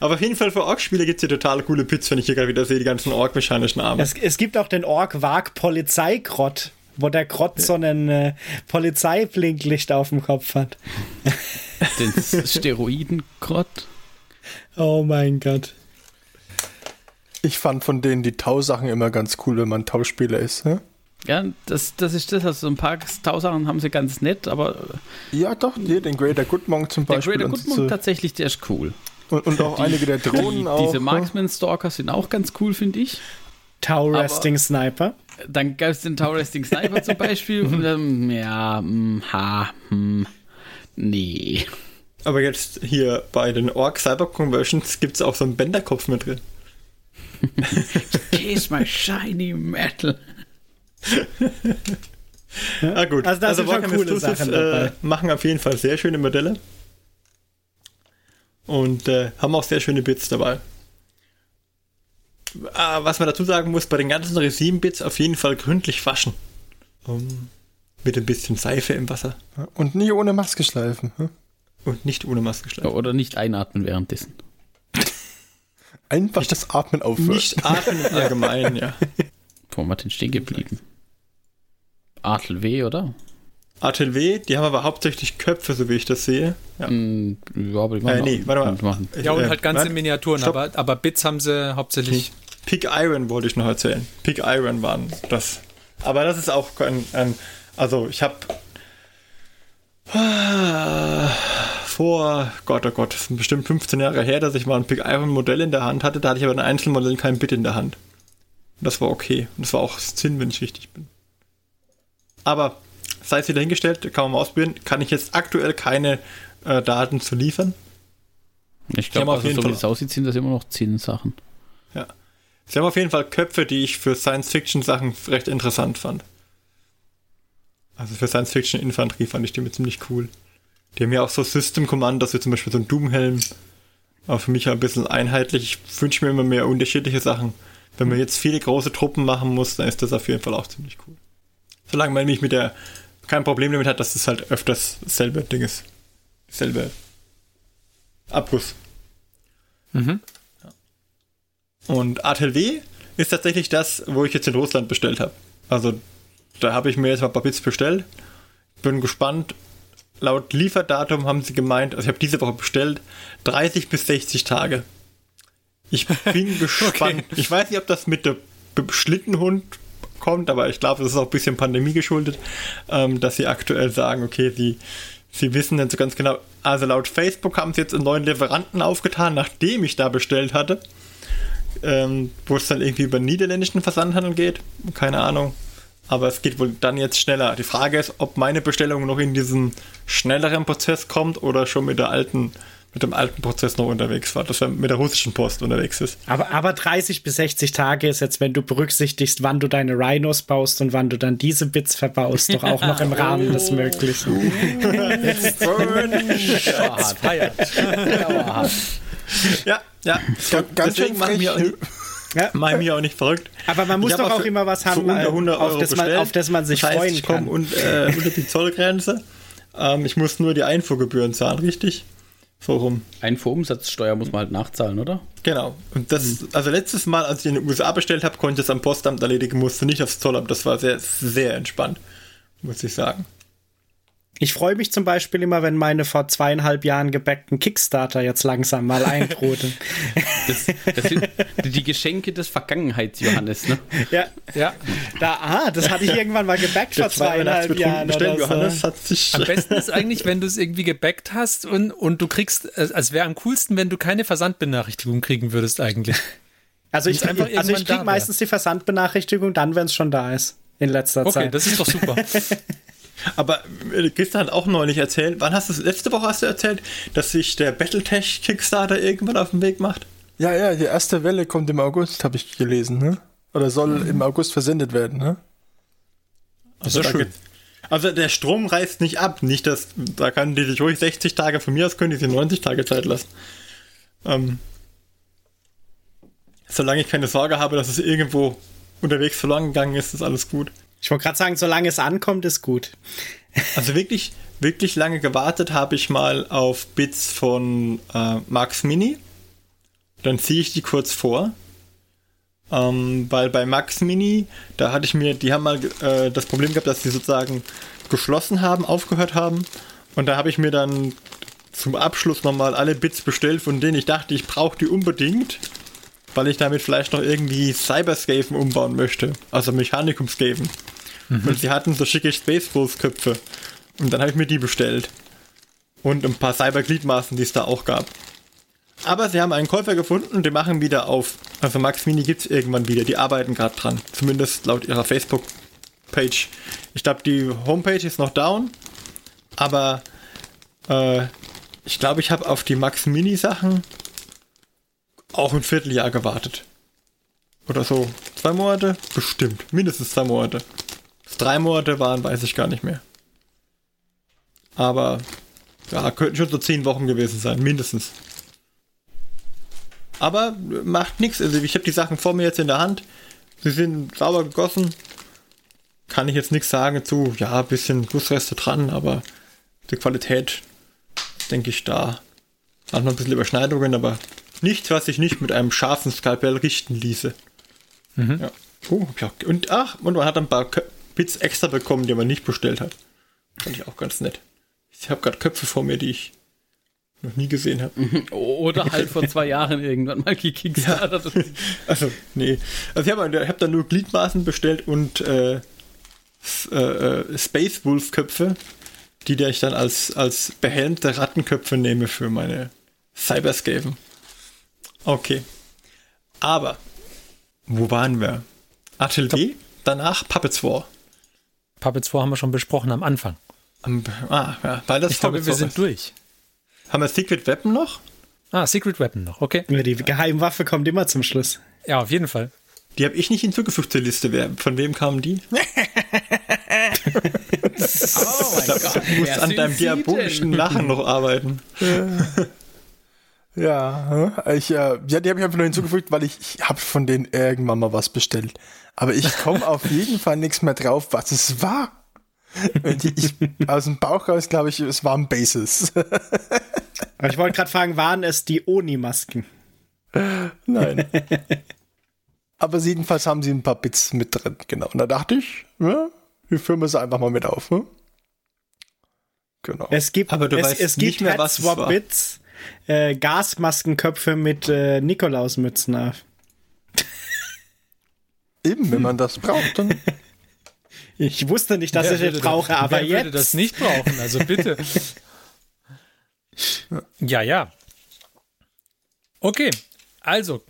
Aber auf jeden Fall für Ork-Spiele gibt es hier total coole Pits, wenn ich hier gerade wieder sehe, die ganzen Ork-mechanischen Arme. Es, es gibt auch den Orc Wag Polizeikrott, wo der Krott so einen äh, Polizeiblinklicht auf dem Kopf hat. Den Steroidenkrott. Oh mein Gott. Ich fand von denen die Tau-Sachen immer ganz cool, wenn man Tauspieler ist. Ne? Ja, das, das ist das. Also so ein paar Tausachen haben sie ganz nett, aber Ja, doch, hier, den Greater Goodmonk zum der Beispiel. Greater und, Goodmonk so, tatsächlich, der ist cool. Und, und auch einige der Drohnen Die, auch. diese ne? Marksman-Stalker sind auch ganz cool, finde ich. Tau Resting Sniper. Dann gab es den Tower Resting Sniper zum Beispiel. Und dann, ja, mm, ha, hm, nee. Aber jetzt hier bei den Ork Cyber Conversions gibt es auch so einen Bänderkopf mit drin. Kiss my shiny metal. Ah gut, Also da sind schon Warhammer coole Sachen dabei. Äh, machen auf jeden Fall sehr schöne Modelle. Und äh, haben auch sehr schöne Bits dabei. Ah, was man dazu sagen muss, bei den ganzen Resin-Bits auf jeden Fall gründlich waschen. Um, mit ein bisschen Seife im Wasser. Und nie ohne Maske schleifen. ne? Und nicht ohne Maske schleifen. Oder nicht einatmen währenddessen. Einfach das Atmen aufhören. Nicht atmen im Allgemeinen, ja. Wo denn stehen geblieben? Adel W, oder? ATLW, die haben aber hauptsächlich Köpfe, so wie ich das sehe. Ja. Mm, Ja, aber die machen Äh, nee, warte mal. Machen. Ja, und Äh, halt ganze warte. Miniaturen, Stopp. aber, aber Bits haben sie hauptsächlich. Pig Iron wollte ich noch erzählen. Pig Iron waren das. Aber das ist auch ein, ein also ich habe vor Gott, oh Gott, das sind bestimmt 15 Jahre her, dass ich mal ein Pig Iron Modell in der Hand hatte. Da hatte ich aber ein Einzelmodell kein Bit in der Hand. Und das war okay. Und das war auch Sinn, wenn ich richtig bin. Aber sei es wieder hingestellt, kann man mal ausprobieren. Kann ich jetzt aktuell keine äh, Daten zu liefern. Ich glaube, auf also, so Fall- wie es aussieht, sind das immer noch 10 Sachen. Ja. Sie haben auf jeden Fall Köpfe, die ich für Science-Fiction-Sachen recht interessant fand. Also für Science-Fiction-Infanterie fand ich die mit ziemlich cool. Die haben ja auch so System-Commandos, wie zum Beispiel so ein Doom-Helm. Aber für mich ein bisschen einheitlich. Ich wünsche mir immer mehr unterschiedliche Sachen. Wenn man jetzt viele große Truppen machen muss, dann ist das auf jeden Fall auch ziemlich cool. Solange man mich mit der kein Problem damit hat, dass das halt öfters dasselbe Ding ist. Selbe Abguss. Mhm. Und ATLW ist tatsächlich das, wo ich jetzt in Russland bestellt habe. Also da habe ich mir jetzt mal ein paar Bits bestellt. Bin gespannt. Laut Lieferdatum haben sie gemeint, also ich habe diese Woche bestellt, 30 bis 60 Tage. Ich bin gespannt. okay. Ich weiß nicht, ob das mit der Schlittenhund kommt, aber ich glaube, das ist auch ein bisschen Pandemie geschuldet, ähm, dass sie aktuell sagen, okay, sie, sie wissen so ganz genau. Also laut Facebook haben sie jetzt einen neuen Lieferanten aufgetan, nachdem ich da bestellt hatte, ähm, wo es dann irgendwie über niederländischen Versandhandel geht. Keine Ahnung. Aber es geht wohl dann jetzt schneller. Die Frage ist, ob meine Bestellung noch in diesen schnelleren Prozess kommt oder schon mit der alten mit dem alten Prozess noch unterwegs war, dass er mit der russischen Post unterwegs ist. Aber, aber 30 bis 60 Tage ist jetzt, wenn du berücksichtigst, wann du deine Rhinos baust und wann du dann diese Bits verbaust, doch auch noch im Rahmen des Möglichen. jetzt. ja, ja. Ganz schön machen wir ja. Mach mich auch nicht verrückt. Aber man muss doch auch immer was haben, auf das, man, auf das man sich das heißt, freuen ich kann. Und, äh, unter die Zollgrenze. Ähm, ich muss nur die Einfuhrgebühren zahlen, richtig? So rum. Einfuhrumsatzsteuer muss man halt nachzahlen, oder? Genau. Und das, mhm. also letztes Mal, als ich in den USA bestellt habe, konnte ich es am Postamt erledigen, musste nicht aufs Zollamt. Das war sehr, sehr entspannt, muss ich sagen. Ich freue mich zum Beispiel immer, wenn meine vor zweieinhalb Jahren gebackten Kickstarter jetzt langsam mal eintrudeln. das, das sind die Geschenke des Vergangenheits-Johannes, ne? Ja, ja. Da, ah, das hatte ich irgendwann mal gebackt vor zweieinhalb Jahren. Oder so. Johannes hat sich Am besten ist eigentlich, wenn du es irgendwie gebackt hast und, und du kriegst, es wäre am coolsten, wenn du keine Versandbenachrichtigung kriegen würdest eigentlich. Also ich, einfach also ich kriege meistens die Versandbenachrichtigung dann, wenn es schon da ist. In letzter okay, Zeit. Okay, das ist doch super. Aber äh, Christian hat auch neulich erzählt, wann hast du es, letzte Woche hast du erzählt, dass sich der Battletech Kickstarter irgendwann auf den Weg macht? Ja, ja, die erste Welle kommt im August, habe ich gelesen, ne? Oder soll mhm. im August versendet werden, ne? Also, schön. also der Strom reißt nicht ab, nicht dass, da kann die sich ruhig 60 Tage von mir aus, können die sich 90 Tage Zeit lassen. Ähm, solange ich keine Sorge habe, dass es irgendwo unterwegs verloren gegangen ist, ist alles gut. Ich wollte gerade sagen, solange es ankommt, ist gut. Also wirklich, wirklich lange gewartet habe ich mal auf Bits von äh, Max Mini. Dann ziehe ich die kurz vor. Ähm, weil bei Max Mini, da hatte ich mir, die haben mal äh, das Problem gehabt, dass sie sozusagen geschlossen haben, aufgehört haben. Und da habe ich mir dann zum Abschluss nochmal alle Bits bestellt, von denen ich dachte, ich brauche die unbedingt, weil ich damit vielleicht noch irgendwie Cyberscaven umbauen möchte. Also Mechanikumscaven. Mhm. Und sie hatten so schicke Space Wolf Köpfe. Und dann habe ich mir die bestellt. Und ein paar Cybergliedmaßen, die es da auch gab. Aber sie haben einen Käufer gefunden, die machen wieder auf. Also Max Mini gibt es irgendwann wieder. Die arbeiten gerade dran. Zumindest laut ihrer Facebook-Page. Ich glaube, die Homepage ist noch down. Aber äh, ich glaube, ich habe auf die Max Mini Sachen auch ein Vierteljahr gewartet. Oder so. Zwei Monate? Bestimmt. Mindestens zwei Monate drei Monate waren, weiß ich gar nicht mehr. Aber ja, könnten schon so zehn Wochen gewesen sein, mindestens. Aber macht nichts. Also ich habe die Sachen vor mir jetzt in der Hand. Sie sind sauber gegossen. Kann ich jetzt nichts sagen zu, ja, bisschen Gussreste dran, aber die Qualität, denke ich, da. Hat noch ein bisschen Überschneidungen, aber nichts, was ich nicht mit einem scharfen Skalpell richten ließe. Mhm. Ja. Oh, ja. Und ach, und man hat ein paar Bits extra bekommen, die man nicht bestellt hat. Fand ich auch ganz nett. Ich habe gerade Köpfe vor mir, die ich noch nie gesehen habe. Mhm. Oder halt vor zwei Jahren irgendwann mal gekickstartet. Ja. Also, nee. Also ich habe hab dann nur Gliedmaßen bestellt und äh, äh, äh, Space Wolf Köpfe, die ich dann als, als behelmte Rattenköpfe nehme für meine Cyberscaven. Okay. Aber, wo waren wir? Atelier, danach Puppets War. Puppets 4 haben wir schon besprochen am Anfang. Um, ah, ja, weil das ich glaube, wir sind durch. Haben wir Secret Weapon noch? Ah, Secret Weapon noch, okay. Die Geheimwaffe kommt immer zum Schluss. Ja, auf jeden Fall. Die habe ich nicht hinzugefügt zur Liste. Von wem kamen die? oh mein Gott. Du musst an deinem diabolischen Lachen noch arbeiten. Ja, ich, äh, ja die habe ich einfach nur hinzugefügt, weil ich, ich habe von denen irgendwann mal was bestellt. Aber ich komme auf jeden Fall nichts mehr drauf, was es war. Und ich, aus dem Bauch raus glaube ich, es waren Bases. Aber ich wollte gerade fragen, waren es die Oni-Masken? Nein. Aber jedenfalls haben sie ein paar Bits mit drin, genau. Und da dachte ich, ja, wir führen es einfach mal mit auf. Ne? Genau. Es gibt, Aber du es, weißt es gibt nicht mehr, was es Swap war. Bits, äh, Gasmaskenköpfe mit äh, Nikolausmützen auf. Eben, wenn man das braucht, dann. Ich wusste nicht, dass ich würde das brauche, das, aber wer jetzt. würde das nicht brauchen, also bitte. ja, ja. Okay, also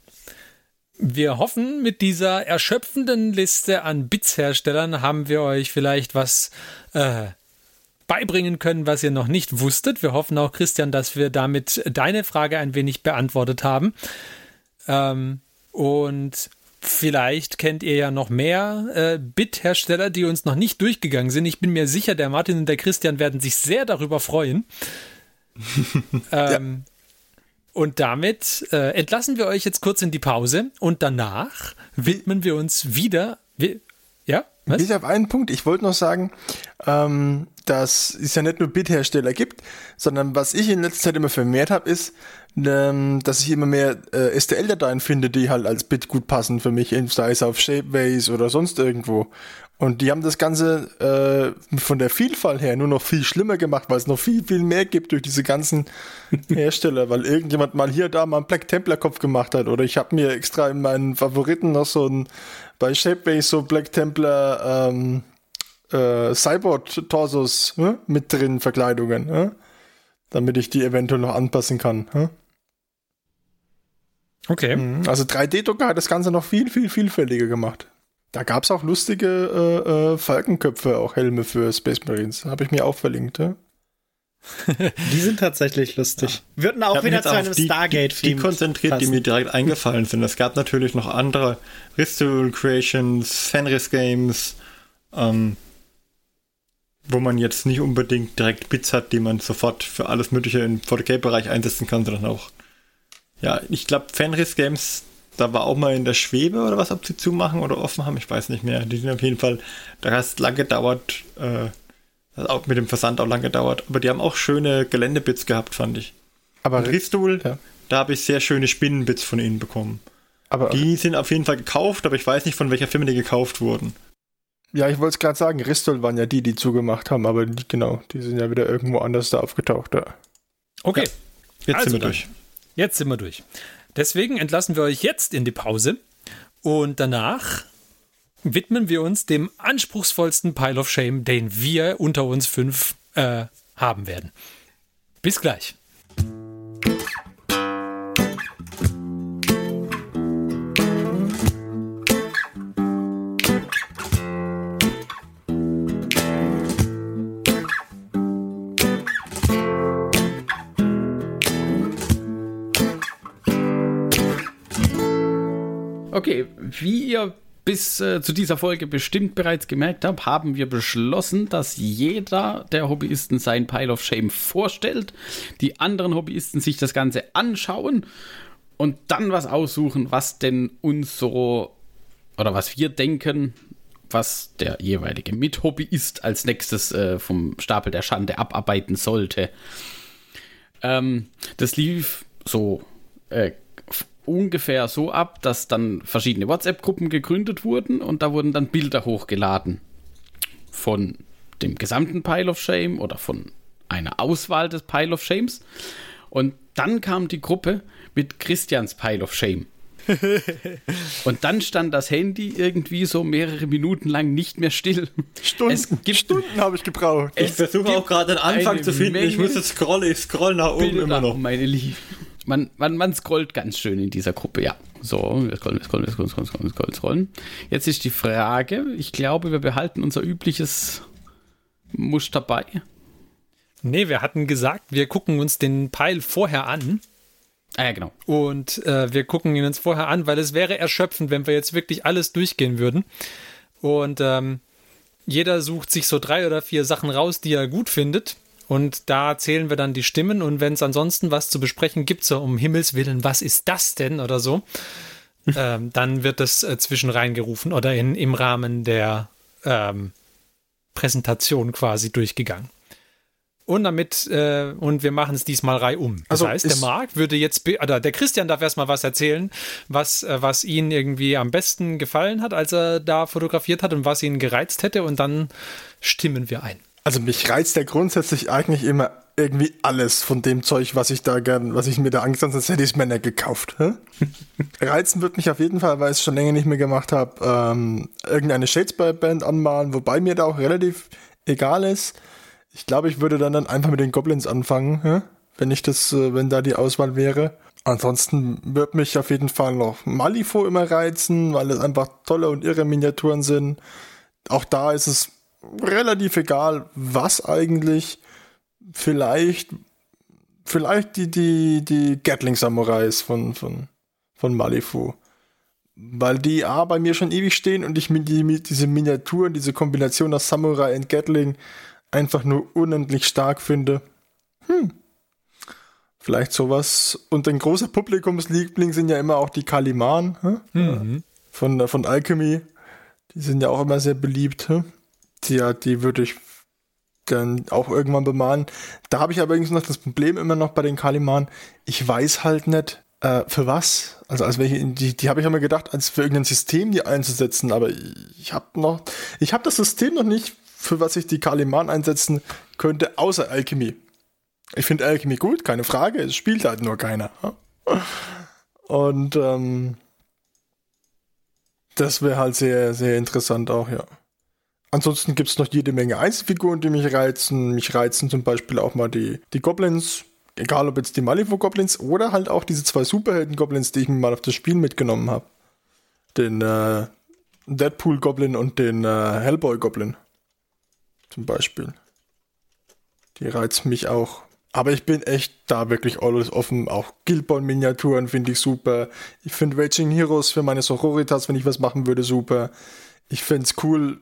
wir hoffen, mit dieser erschöpfenden Liste an Bits-Herstellern haben wir euch vielleicht was äh, beibringen können, was ihr noch nicht wusstet. Wir hoffen auch, Christian, dass wir damit deine Frage ein wenig beantwortet haben. Ähm, und vielleicht kennt ihr ja noch mehr äh, Bit-Hersteller, die uns noch nicht durchgegangen sind. Ich bin mir sicher, der Martin und der Christian werden sich sehr darüber freuen. ähm, Und damit äh, entlassen wir euch jetzt kurz in die Pause und danach widmen wir uns wieder. Wir, ja? Was? Bis auf einen Punkt. Ich wollte noch sagen, ähm, dass es ja nicht nur Bit-Hersteller gibt, sondern was ich in letzter Zeit immer vermehrt habe, ist, ähm, dass ich immer mehr äh, STL-Dateien finde, die halt als Bit gut passen für mich, sei es auf Shapeways oder sonst irgendwo. Und die haben das Ganze äh, von der Vielfalt her nur noch viel schlimmer gemacht, weil es noch viel, viel mehr gibt durch diese ganzen Hersteller, weil irgendjemand mal hier da mal einen Black Templar Kopf gemacht hat. Oder ich habe mir extra in meinen Favoriten noch so ein, bei Shapeways so Black Templar ähm, äh, Cyborg-Torsos äh, mit drin, Verkleidungen, äh, damit ich die eventuell noch anpassen kann. Äh. Okay. Mhm. Also 3D-Drucker hat das Ganze noch viel, viel vielfältiger gemacht. Da gab es auch lustige äh, äh, Falkenköpfe, auch Helme für Space Marines. Habe ich mir auch verlinkt. Ja? Die sind tatsächlich lustig. Würden Ich auch wieder zu einem die, die, die konzentriert, die mir direkt eingefallen sind. Es gab natürlich noch andere Ritual Creations, Fenris Games, ähm, wo man jetzt nicht unbedingt direkt Bits hat, die man sofort für alles Mögliche im 40k-Bereich einsetzen kann, sondern auch, ja, ich glaube, Fenris Games, da war auch mal in der Schwebe oder was, ob sie zumachen oder offen haben, ich weiß nicht mehr. Die sind auf jeden Fall, da hat es lange gedauert, äh, hat auch mit dem Versand auch lange gedauert, aber die haben auch schöne Geländebits gehabt, fand ich. Aber, Ristul, ja. da habe ich sehr schöne Spinnenbits von ihnen bekommen. aber Die sind auf jeden Fall gekauft, aber ich weiß nicht, von welcher Firma die gekauft wurden. ja, ich wollte es gerade sagen, Ristol waren ja die, die zugemacht haben, aber die, genau, die sind ja wieder irgendwo anders da aufgetaucht. Ja. Okay. Jetzt Also sind wir dann. durch. Jetzt sind wir durch. Deswegen entlassen wir euch jetzt in die Pause und danach widmen wir uns dem anspruchsvollsten Pile of Shame, den wir unter uns fünf äh, haben werden. Bis gleich. Okay, wie ihr bis äh, zu dieser Folge bestimmt bereits gemerkt habt, haben wir beschlossen, dass jeder der Hobbyisten sein Pile of Shame vorstellt, die anderen Hobbyisten sich das Ganze anschauen und dann was aussuchen, was denn uns so oder was wir denken, was der jeweilige Mithobbyist als nächstes äh, vom Stapel der Schande abarbeiten sollte. Ähm, das lief so äh, ungefähr so ab, dass dann verschiedene WhatsApp-Gruppen gegründet wurden und da wurden dann Bilder hochgeladen von dem gesamten Pile of Shame oder von einer Auswahl des Pile of Shames. Und dann kam die Gruppe mit Christians Pile of Shame. und dann stand das Handy irgendwie so mehrere Minuten lang nicht mehr still. Stunden, Es gibt- Stunden habe ich gebraucht. Ich versuche auch gerade den Anfang zu finden. ich Menge muss jetzt scrollen. Ich scroll nach oben Bilder, immer noch. meine Liebe. Man, man, man scrollt ganz schön in dieser Gruppe, ja. So, wir scrollen, wir scrollen, wir scrollen, scrollen, scrollen, scrollen, scrollen. Jetzt ist die Frage, ich glaube, wir behalten unser übliches Muster bei. Nee, wir hatten gesagt, wir gucken uns den Pile vorher an. Ah ja, genau. Und äh, wir gucken ihn uns vorher an, weil es wäre erschöpfend, wenn wir jetzt wirklich alles durchgehen würden. Und ähm, jeder sucht sich so drei oder vier Sachen raus, die er gut findet. Und da zählen wir dann die Stimmen. Und wenn es ansonsten was zu besprechen gibt, so um Himmels Willen, was ist das denn oder so, ähm, dann wird das äh, zwischen reingerufen oder in, im Rahmen der ähm, Präsentation quasi durchgegangen. und damit äh, und wir machen es diesmal reihum. Das Also heißt, der Marc würde jetzt, oder der Christian darf erstmal was erzählen, was, äh, was ihn irgendwie am besten gefallen hat, als er da fotografiert hat und was ihn gereizt hätte und dann stimmen wir ein. Also mich reizt ja grundsätzlich eigentlich immer irgendwie alles von dem Zeug, was ich da gern, was ich mir da angetan habe, hätte ich es mir nicht gekauft. Hä? Reizen wird mich auf jeden Fall, weil ich es schon länger nicht mehr gemacht habe, ähm, irgendeine Shadespire-Band anmalen, wobei mir da auch relativ egal ist. Ich glaube, ich würde dann, dann einfach mit den Goblins anfangen, hä? wenn ich das, äh, wenn da die Auswahl wäre. Ansonsten wird mich auf jeden Fall noch Malifaux immer reizen, weil es einfach tolle und irre Miniaturen sind. Auch da ist es relativ egal, was eigentlich. Vielleicht, vielleicht die, die, die Gatling Samurais von, von, von Malifu. Weil die A bei mir schon ewig stehen und ich mir die, diese Miniaturen, diese Kombination aus Samurai und Gatling einfach nur unendlich stark finde. Hm. Vielleicht sowas. Und ein großer Publikumsliebling sind ja immer auch die Kaliman hä? von, von Alchemy. Die sind ja auch immer sehr beliebt. hä? Ja, die würde ich dann auch irgendwann bemalen. Da habe ich allerdings noch das Problem immer noch bei den Kaliman. Ich weiß halt nicht, äh, für was. Also als welche, die, die habe ich immer gedacht, als für irgendein System die einzusetzen, aber ich habe noch, ich habe das System noch nicht, für was ich die Kaliman einsetzen könnte, außer Alchemy. Ich finde Alchemy gut, keine Frage, es spielt halt nur keiner. Und ähm, das wäre halt sehr, sehr interessant auch, ja. Ansonsten gibt es noch jede Menge Einzelfiguren, die mich reizen. Mich reizen zum Beispiel auch mal die, die Goblins, egal ob jetzt die Malibu-Goblins oder halt auch diese zwei Superhelden-Goblins, die ich mir mal auf das Spiel mitgenommen habe. Den äh, Deadpool-Goblin und den äh, Hellboy-Goblin. Zum Beispiel. Die reizen mich auch. Aber ich bin echt da wirklich alles offen. Auch Guildborn-Miniaturen finde ich super. Ich finde Raging Heroes für meine Sororitas, wenn ich was machen würde, super. Ich finde es cool.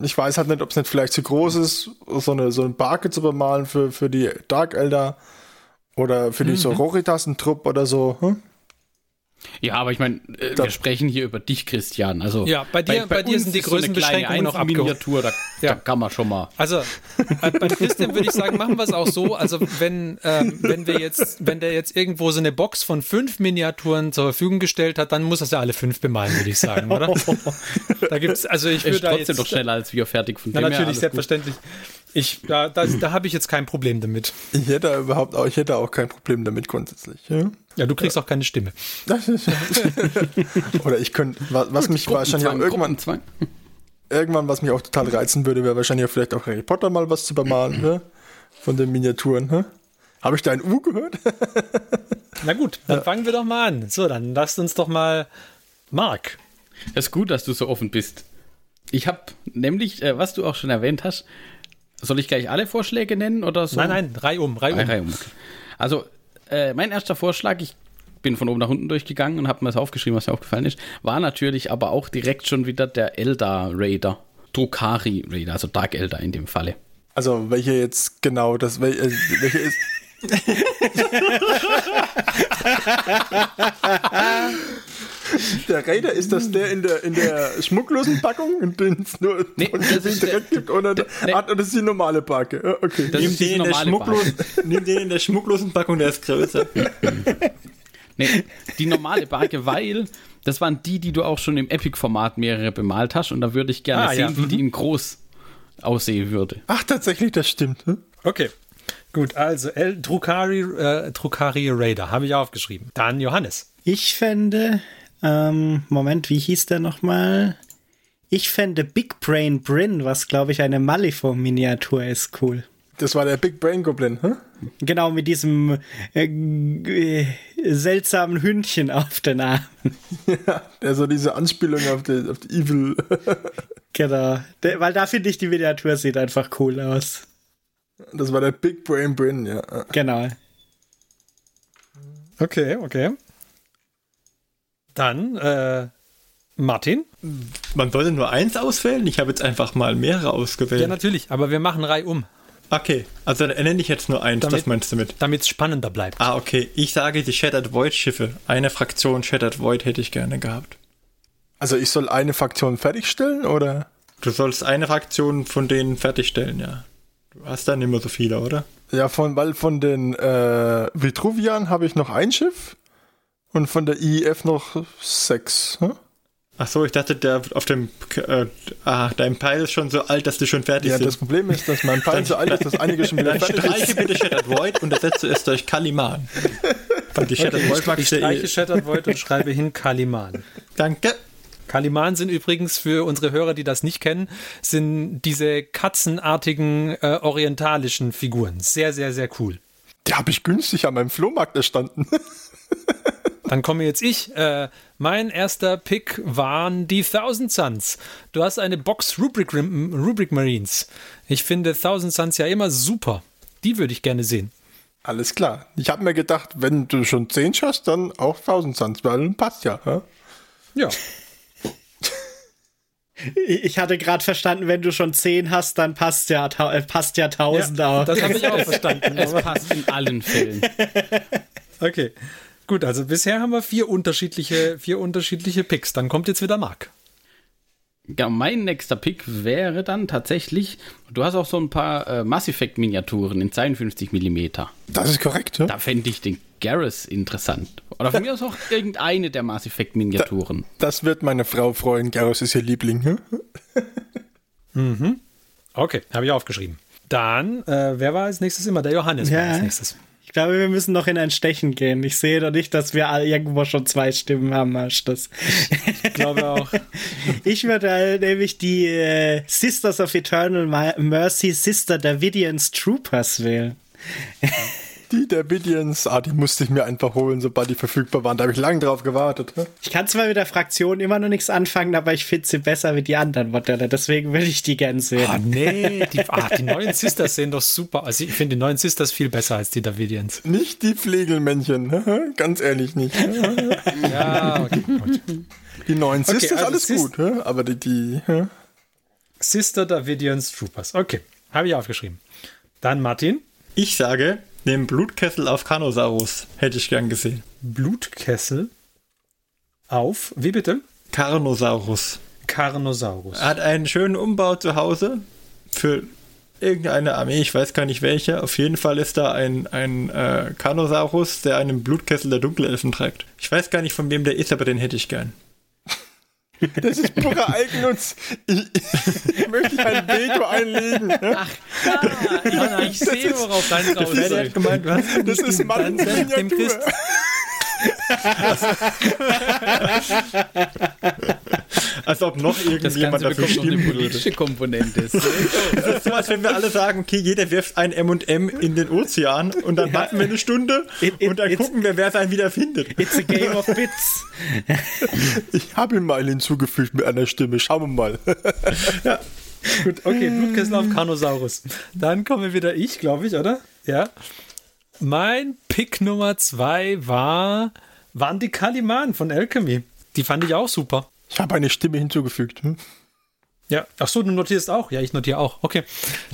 Ich weiß halt nicht, ob es nicht vielleicht zu groß ist, so eine, so eine Barke zu bemalen für, für die Dark Elder oder für die Sororitas, ein Trupp oder so. Hm? Ja, aber ich meine, äh, wir sprechen hier über dich, Christian. Also Ja, bei dir- bei dir uns sind die ist so noch. Miniatur, da, Ja. da kann man schon mal. Also äh, bei Christian würde ich sagen, machen wir es auch so. Also wenn, ähm, wenn wir jetzt, wenn der jetzt irgendwo so eine Box von fünf Miniaturen zur Verfügung gestellt hat, dann muss er ja alle fünf bemalen, würde ich sagen, oder? Da gibt's, also ich würde da trotzdem jetzt, doch schneller als wir fertig von Ja, dem natürlich, alles gut. selbstverständlich. Ich, da, da, da habe ich jetzt kein Problem damit. Ich hätte überhaupt auch, ich hätte auch kein Problem damit grundsätzlich. Ja? Ja, du kriegst auch keine Stimme. Oder ich könnte, was, was mich wahrscheinlich auch irgendwann, irgendwann, was mich auch total reizen würde, wäre wahrscheinlich auch vielleicht auch Harry Potter mal was zu bemalen, ne? Von den Miniaturen, ne? Habe ich da ein U gehört? Na gut, dann fangen wir doch mal an. So, dann lasst uns doch mal Marc. Es ist gut, dass du so offen bist. Ich habe nämlich, äh, was du auch schon erwähnt hast, soll ich gleich alle Vorschläge nennen oder so? Nein, nein, Reihe um, Reihe um. Reihe um. okay. Also, äh, mein erster Vorschlag, ich bin von oben nach unten durchgegangen und habe mir das aufgeschrieben, was mir aufgefallen ist, war natürlich aber auch direkt schon wieder der Eldar Raider. Drukari Raider, also Dark Eldar in dem Falle. Also welche jetzt genau, das wel- äh, welche ist. Der Raider ist das der in der in der schmucklosen Packung, den es nur Nee, das ist der- direkt gibt, oder? nee. Ah, das ist die normale Packe. Okay. Das Nimm den, in der normale schmucklosen, nimm den in der schmucklosen Packung, der ist größer. Nee, die normale Barke, weil das waren die, die du auch schon im Epic-Format mehrere bemalt hast und da würde ich gerne Ah, sehen, ja. wie die in groß aussehen würde. Ach, tatsächlich, das stimmt. hm? Okay. Gut, also El Drukari, äh, Drukari Raider habe ich aufgeschrieben. Dann Johannes. Ich fände, ähm, Moment, wie hieß der nochmal? Ich fände Big Brain Bryn, was glaube ich eine Malifaux-Miniatur ist, cool. Das war der Big Brain Goblin, hm? Genau, mit diesem äh, äh, seltsamen Hündchen auf den Armen. Ja, der so diese Anspielung auf die, auf die Evil. Genau. Der, weil da finde ich, die Miniatur sieht einfach cool aus. Das war der Big Brain Brin, ja. Genau. Okay, okay. Dann äh, Martin. Man sollte nur eins auswählen. Ich habe jetzt einfach mal mehrere ausgewählt. Ja, natürlich, aber wir machen Reihe um, okay, also dann nenne ich jetzt nur eins. Damit- das meinst du mit? damit es spannender bleibt. Ah, okay. Ich sage die Shattered Void Schiffe. Eine Fraktion Shattered Void hätte ich gerne gehabt. Also ich soll eine Faktion fertigstellen oder? Du sollst eine Fraktion von denen fertigstellen, ja. Du hast dann immer so viele, oder? Ja, von, weil von den äh, Vitruvian habe ich noch ein Schiff und von der IEF noch sechs. Hm? Ach so, ich dachte, der auf dem, äh, ah, dein Pfeil ist schon so alt, dass du schon fertig Ja, sind. das Problem ist, dass mein Pfeil so alt ist, dass einige schon wieder Dann fertig streiche ist. bitte Shattered Void und ersetze es durch Kaliman. Fand die Shattered Void mag Ich ich sehr streiche eh. Shattered Void und schreibe hin Kaliman. Danke. Kaliman sind übrigens für unsere Hörer, die das nicht kennen, sind diese katzenartigen äh, orientalischen Figuren. Sehr, sehr, sehr cool. Die habe ich günstig an meinem Flohmarkt erstanden. Dann komme jetzt ich. Äh, mein erster Pick waren die Thousand Suns. Du hast eine Box Rubric, Rim- Rubric Marines. Ich finde Thousand Suns ja immer super. Die würde ich gerne sehen. Alles klar. Ich habe mir gedacht, wenn du schon 10 schaffst, dann auch 1000 Suns, weil passt ja. hä? Ja. Ich hatte gerade verstanden, wenn du schon 10 hast, dann passt ja, äh, passt ja 1000 auch. Das habe ich auch verstanden. Es aber- passt in allen Fällen. Okay. Gut, also bisher haben wir vier unterschiedliche, vier unterschiedliche Picks. Dann kommt jetzt wieder Marc. Ja, mein nächster Pick wäre dann tatsächlich, du hast auch so ein paar äh, Mass Effect Miniaturen in 52 mm. Das ist korrekt. hä? Da fände ich den Garrus interessant. Oder von mir aus auch irgendeine der Mass Effect Miniaturen. Das wird meine Frau freuen. Garrus ist ihr Liebling. hä? Okay, habe ich aufgeschrieben. Dann, äh, wer war als nächstes immer? Der Johannes war Ja. als nächstes. Ich glaube, wir müssen noch in ein Stechen gehen. Ich sehe doch nicht, dass wir irgendwo schon zwei Stimmen haben. Marsch, das. Ich glaube auch. Ich würde nämlich die äh, Sisters of Eternal Mercy Sister Davidians Troopers wählen. Die der Bidians, ah, die musste ich mir einfach holen, sobald die verfügbar waren. Da habe ich lange drauf gewartet. hä? Ich kann zwar mit der Fraktion immer noch nichts anfangen, aber ich finde sie besser wie die anderen Modelle. Deswegen würde ich die gern sehen. Ah, nee, die, ah, die neuen Sisters sehen doch super. Also ich finde die neuen Sisters viel besser als die Davidians. Nicht die Flegelmännchen. Ganz ehrlich nicht. Ja, okay, gut. Die neuen Okay, Sisters, also alles Sis- gut. Aber die, die? Sister Davidians Troopers. Okay, habe ich aufgeschrieben. Dann Martin. Ich sage, den Blutkessel auf Carnosaurus hätte ich gern gesehen. Blutkessel auf, wie bitte? Carnosaurus. Carnosaurus. Er hat einen schönen Umbau zu Hause für irgendeine Armee, ich weiß gar nicht welche. Auf jeden Fall ist da ein, ein äh, Carnosaurus, der einen Blutkessel der Dunkelelfen trägt. Ich weiß gar nicht, von wem der ist, aber den hätte ich gern. Das ist purer Eigennutz. Ich, ich möchte ein Veto einlegen. hä? Ja, ich sehe, worauf dein raus hat gemeint, was? Das ist Mann dem Christ. Als ob noch Das irgendjemand Ganze dafür bekommt noch eine stimmen würde. politische Komponente. Das ist so, als wenn wir alle sagen, okay, jeder wirft ein M&M in den Ozean und dann warten wir eine Stunde It- it- und dann gucken wir, wer seinen wieder findet. It's a game of bits. Ich habe ihn mal hinzugefügt mit einer Stimme. Schauen wir mal. Gut, okay, Blutkessel auf Carnosaurus. Dann komme wieder ich, glaube ich, oder? Ja. Mein Pick Nummer zwei war, waren die Kaliman von Alchemy. Die fand ich auch super. Ich habe eine Stimme hinzugefügt. hm? Ja. Ach so, du notierst auch? Ja, ich notiere auch. Okay.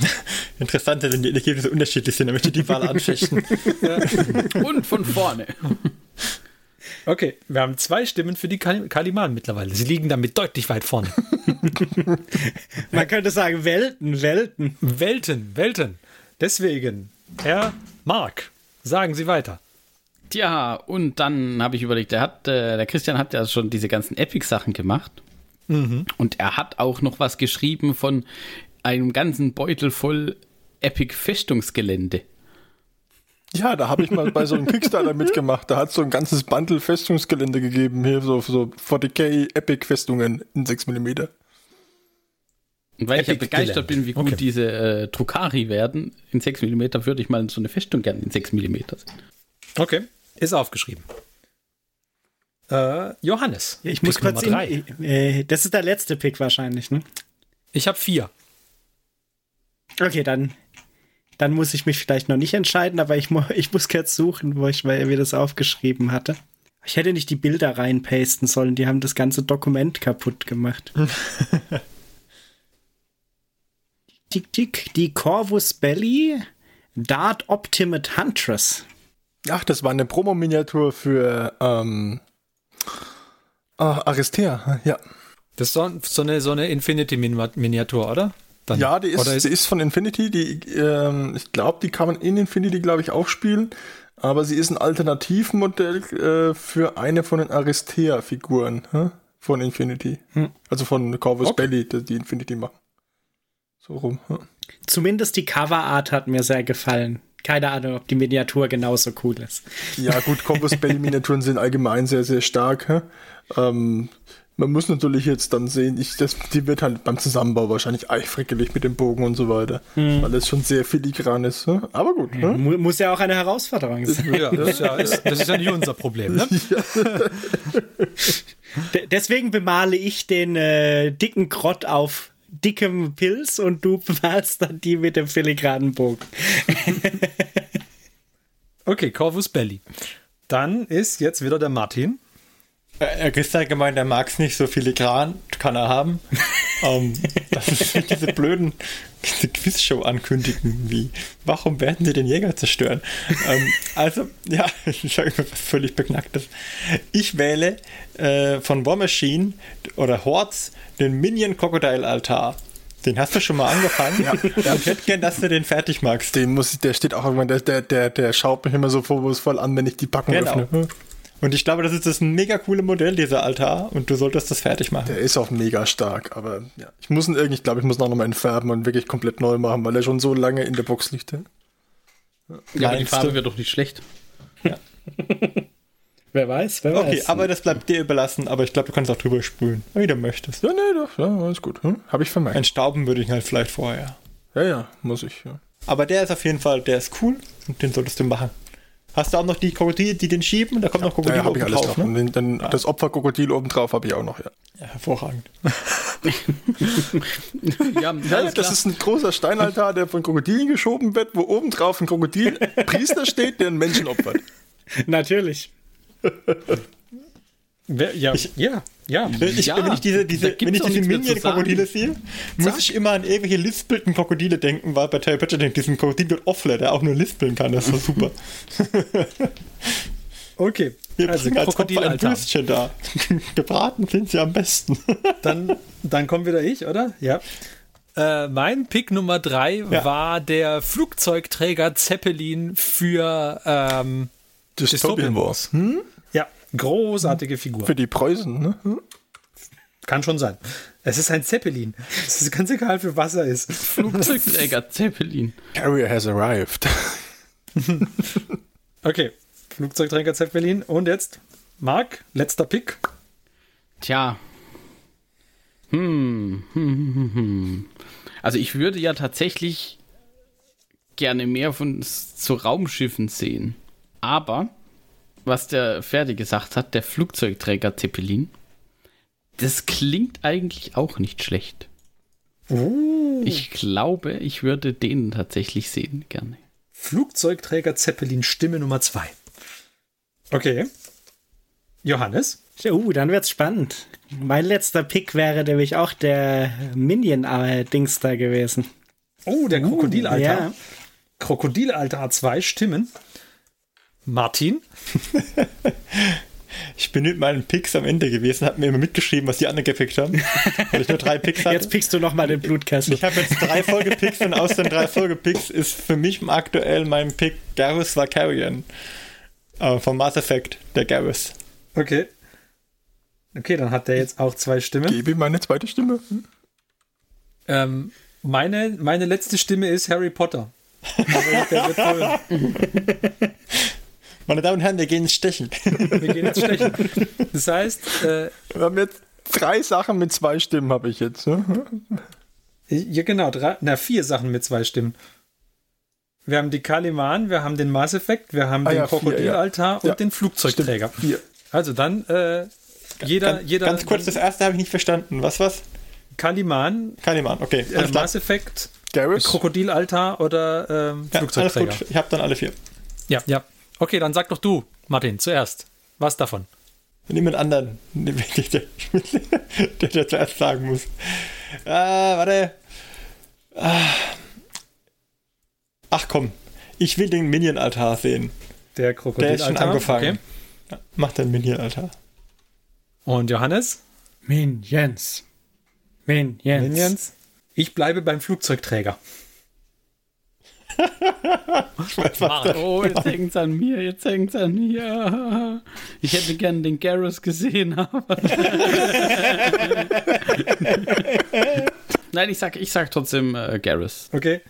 Interessant, wenn die Ergebnisse unterschiedlich sind, damit die die Wahl anfechten. Und von vorne. Okay, wir haben zwei Stimmen für die Kal Kaliman mittlerweile. Sie liegen damit deutlich weit vorne. Man könnte sagen, Welten, Welten. Welten, Welten. Deswegen, Herr Mark, sagen Sie weiter. Tja, und dann habe ich überlegt, der hat, äh, der Christian hat ja schon diese ganzen Epic-Sachen gemacht. Und er hat auch noch was geschrieben von einem ganzen Beutel voll Epic-Festungsgelände. Ja, da habe ich mal bei so einem Kickstarter mitgemacht. Da hat so ein ganzes Bundle Festungsgelände gegeben. Hier so, so 40k Epic Festungen in 6 mm. Und weil ich ja Epic begeistert Gelände. bin, wie gut Okay. diese äh, Drukari werden in 6 mm, würde ich mal so eine Festung gerne in 6 mm sehen. Okay, ist aufgeschrieben. Äh, Johannes. Ich muss Pick kurz Nummer in, drei. äh, Das ist der letzte Pick wahrscheinlich, ne? Ich habe vier. Okay, dann, dann muss ich mich vielleicht noch nicht entscheiden, aber ich, ich muss kurz suchen, wo ich mir das aufgeschrieben hatte. Ich hätte nicht die Bilder reinpasten sollen, die haben das ganze Dokument kaputt gemacht. Tick, tick, die Corvus Belly Dart Optimate Huntress. Ach, das war eine Promo-Miniatur für ähm, ah, Aristea. Ja. Das ist so, so eine, so eine Infinity-Miniatur, oder? Dann, Ja, die ist, oder die ist von Infinity. Die, ähm, ich glaube, die kann man in Infinity, glaube ich, auch spielen. Aber sie ist ein Alternativmodell äh, für eine von den Aristea-Figuren hä? von Infinity. Also von Corvus Belly, die, die Infinity machen. So rum. hä? Zumindest die Coverart hat mir sehr gefallen. Keine Ahnung, ob die Miniatur genauso cool ist. Ja, gut, Corvus Belly Miniaturen sind allgemein sehr, sehr stark. Ähm, man muss natürlich jetzt dann sehen, ich, das, die wird halt beim Zusammenbau wahrscheinlich eifrickelig mit dem Bogen und so weiter. Weil es schon sehr filigran ist. Aber gut. Mu muss ja auch eine Herausforderung sein. Ja, das, ist ja, ist, das ist ja nicht unser Problem. Ne? De- Deswegen bemale ich den äh, dicken Grott auf dickem Pilz und du bemalst dann die mit dem filigranen Bogen. Okay, Corvus Belly. Dann ist jetzt wieder der Martin. Äh, Christa hat gemeint, er mag es nicht so filigran, kann er haben. ähm, das ist wie diese blöden diese Quizshow ankündigen, wie, warum werden sie den Jäger zerstören? ähm, also, ja, ich sage was völlig Beknacktes. Ich wähle äh, von War Machine oder Hordes den Minion Crocodile Altar. Den hast du schon mal angefangen. ja. Ich hätte gern, dass du den fertig magst. Den muss ich, der steht auch irgendwann, der, der, der, der schaut mich immer so vorwurfsvoll an, wenn ich die Packung Genau. öffne. Und ich glaube, das ist das mega coole Modell, dieser Altar, und du solltest das fertig machen. Der ist auch mega stark, aber ja. Ich muss ihn irgendwie, ich glaube, ich muss ihn auch nochmal entfärben und wirklich komplett neu machen, weil er schon so lange in der Box liegt. Ja. Ja, aber die Farbe wäre doch nicht schlecht. Wer weiß, wer Okay, weiß. aber das bleibt dir überlassen, aber ich glaube, du kannst auch drüber sprühen, wie du möchtest. Ja, nee, doch, ja, alles gut. Hm? Habe ich vermerkt. Entstauben würde ich ihn halt vielleicht vorher. Ja, ja, muss ich, ja. Aber der ist auf jeden Fall, der ist cool und den solltest du machen. Hast du auch noch die Krokodile, die den schieben? Da kommt noch Krokodil habe oben ich alles drauf, drauf. ne? Den, dann das Opferkrokodil oben drauf habe ich auch noch, ja. Ja, hervorragend. Ja, Ja, das klar. ist ein großer Steinaltar, der von Krokodilen geschoben wird, wo oben drauf ein Krokodilpriester steht, der einen Menschen opfert. Natürlich. Wer, ja, ja, ja. Ich, Ja, wenn ich diese, diese, wenn ich diese Minion-Krokodile sehe, muss ich immer an irgendwelche lispelten Krokodile denken, weil bei Terry Pratchett diesen Krokodil wird Offler, der auch nur lispeln kann. Das ist so super. Okay, Wir also bringen als Opfer ein. Würstchen da. Gebraten sind sie am besten. Dann, dann kommt wieder ich, oder? Ja. Äh, mein Pick Nummer drei Ja. war der Flugzeugträger Zeppelin für ähm, Dystopian Wars. Hm? Großartige Figur. Für die Preußen, ne? Hm? Kann schon sein. Es ist ein Zeppelin. Es ist ganz egal, für was er ist. Flugzeugträger Zeppelin. Carrier has arrived. Okay, Flugzeugträger Zeppelin. Und jetzt, Marc, letzter Pick. Tja. Hm. Hm, hm, hm. Also ich würde ja tatsächlich gerne mehr von zu Raumschiffen sehen. Aber, was der Ferdi gesagt hat, der Flugzeugträger Zeppelin, das klingt eigentlich auch nicht schlecht. Ich glaube, ich würde den tatsächlich sehen, gerne. Flugzeugträger Zeppelin, Stimme Nummer zwei. Okay. Johannes. Uh, dann wird's spannend. Mein letzter Pick wäre nämlich auch der Minion-Dings da gewesen. Oh, der Krokodilaltar. ja. Krokodilaltar hat zwei Stimmen. Martin. Ich bin mit meinen Picks am Ende gewesen, habe mir immer mitgeschrieben, was die anderen gepickt haben. Weil ich nur drei Picks hatte. Jetzt pickst du noch mal den Blutkessel. Ich habe jetzt drei Folgepicks und aus den drei Folgepicks ist für mich aktuell mein Pick Garrus Valkyrian. Äh, vom Mass Effect, der Garrus. Okay. Okay, dann hat der jetzt auch zwei Stimmen. Gebe ihm meine zweite Stimme. Hm? Ähm, meine, meine letzte Stimme ist Harry Potter. Aber der wird Meine Damen und Herren, wir gehen ins Stechen. wir gehen jetzt stechen. Das heißt, äh, Wir haben jetzt drei Sachen mit zwei Stimmen, habe ich jetzt. Ne? ja genau, drei, na, vier Sachen mit zwei Stimmen. Wir haben die Kaliman, wir haben den Mass Effect, wir haben Ah den ja, Krokodilaltar ja. und Ja, den Flugzeugträger. Stimmt. Also dann, äh, jeder, ganz, jeder. ganz kurz, das erste habe ich nicht verstanden. Was, was? Kaliman, Kaliman, okay. äh, Alles. Mass Effect, Garrus. Krokodilaltar oder ähm, Ja, alles Flugzeugträger. gut. Ich habe dann alle vier. Ja, ja. Okay, dann sag doch du, Martin, zuerst. Was davon? Niemand anderen, der, der, der, der zuerst sagen muss. Äh, warte. Ah. Ach komm, ich will den Minion-Altar sehen. Der Der Krokodilaltar. ist schon angefangen. Okay. Ja, mach den Minion-Altar. Und Johannes? Minions. Minions. Minions? Ich bleibe beim Flugzeugträger. Oh, jetzt hängt's an mir, jetzt hängt's an mir. Ich hätte gern den Garrus gesehen, aber. Nein, ich sag, ich sag trotzdem äh, Garrus. Okay.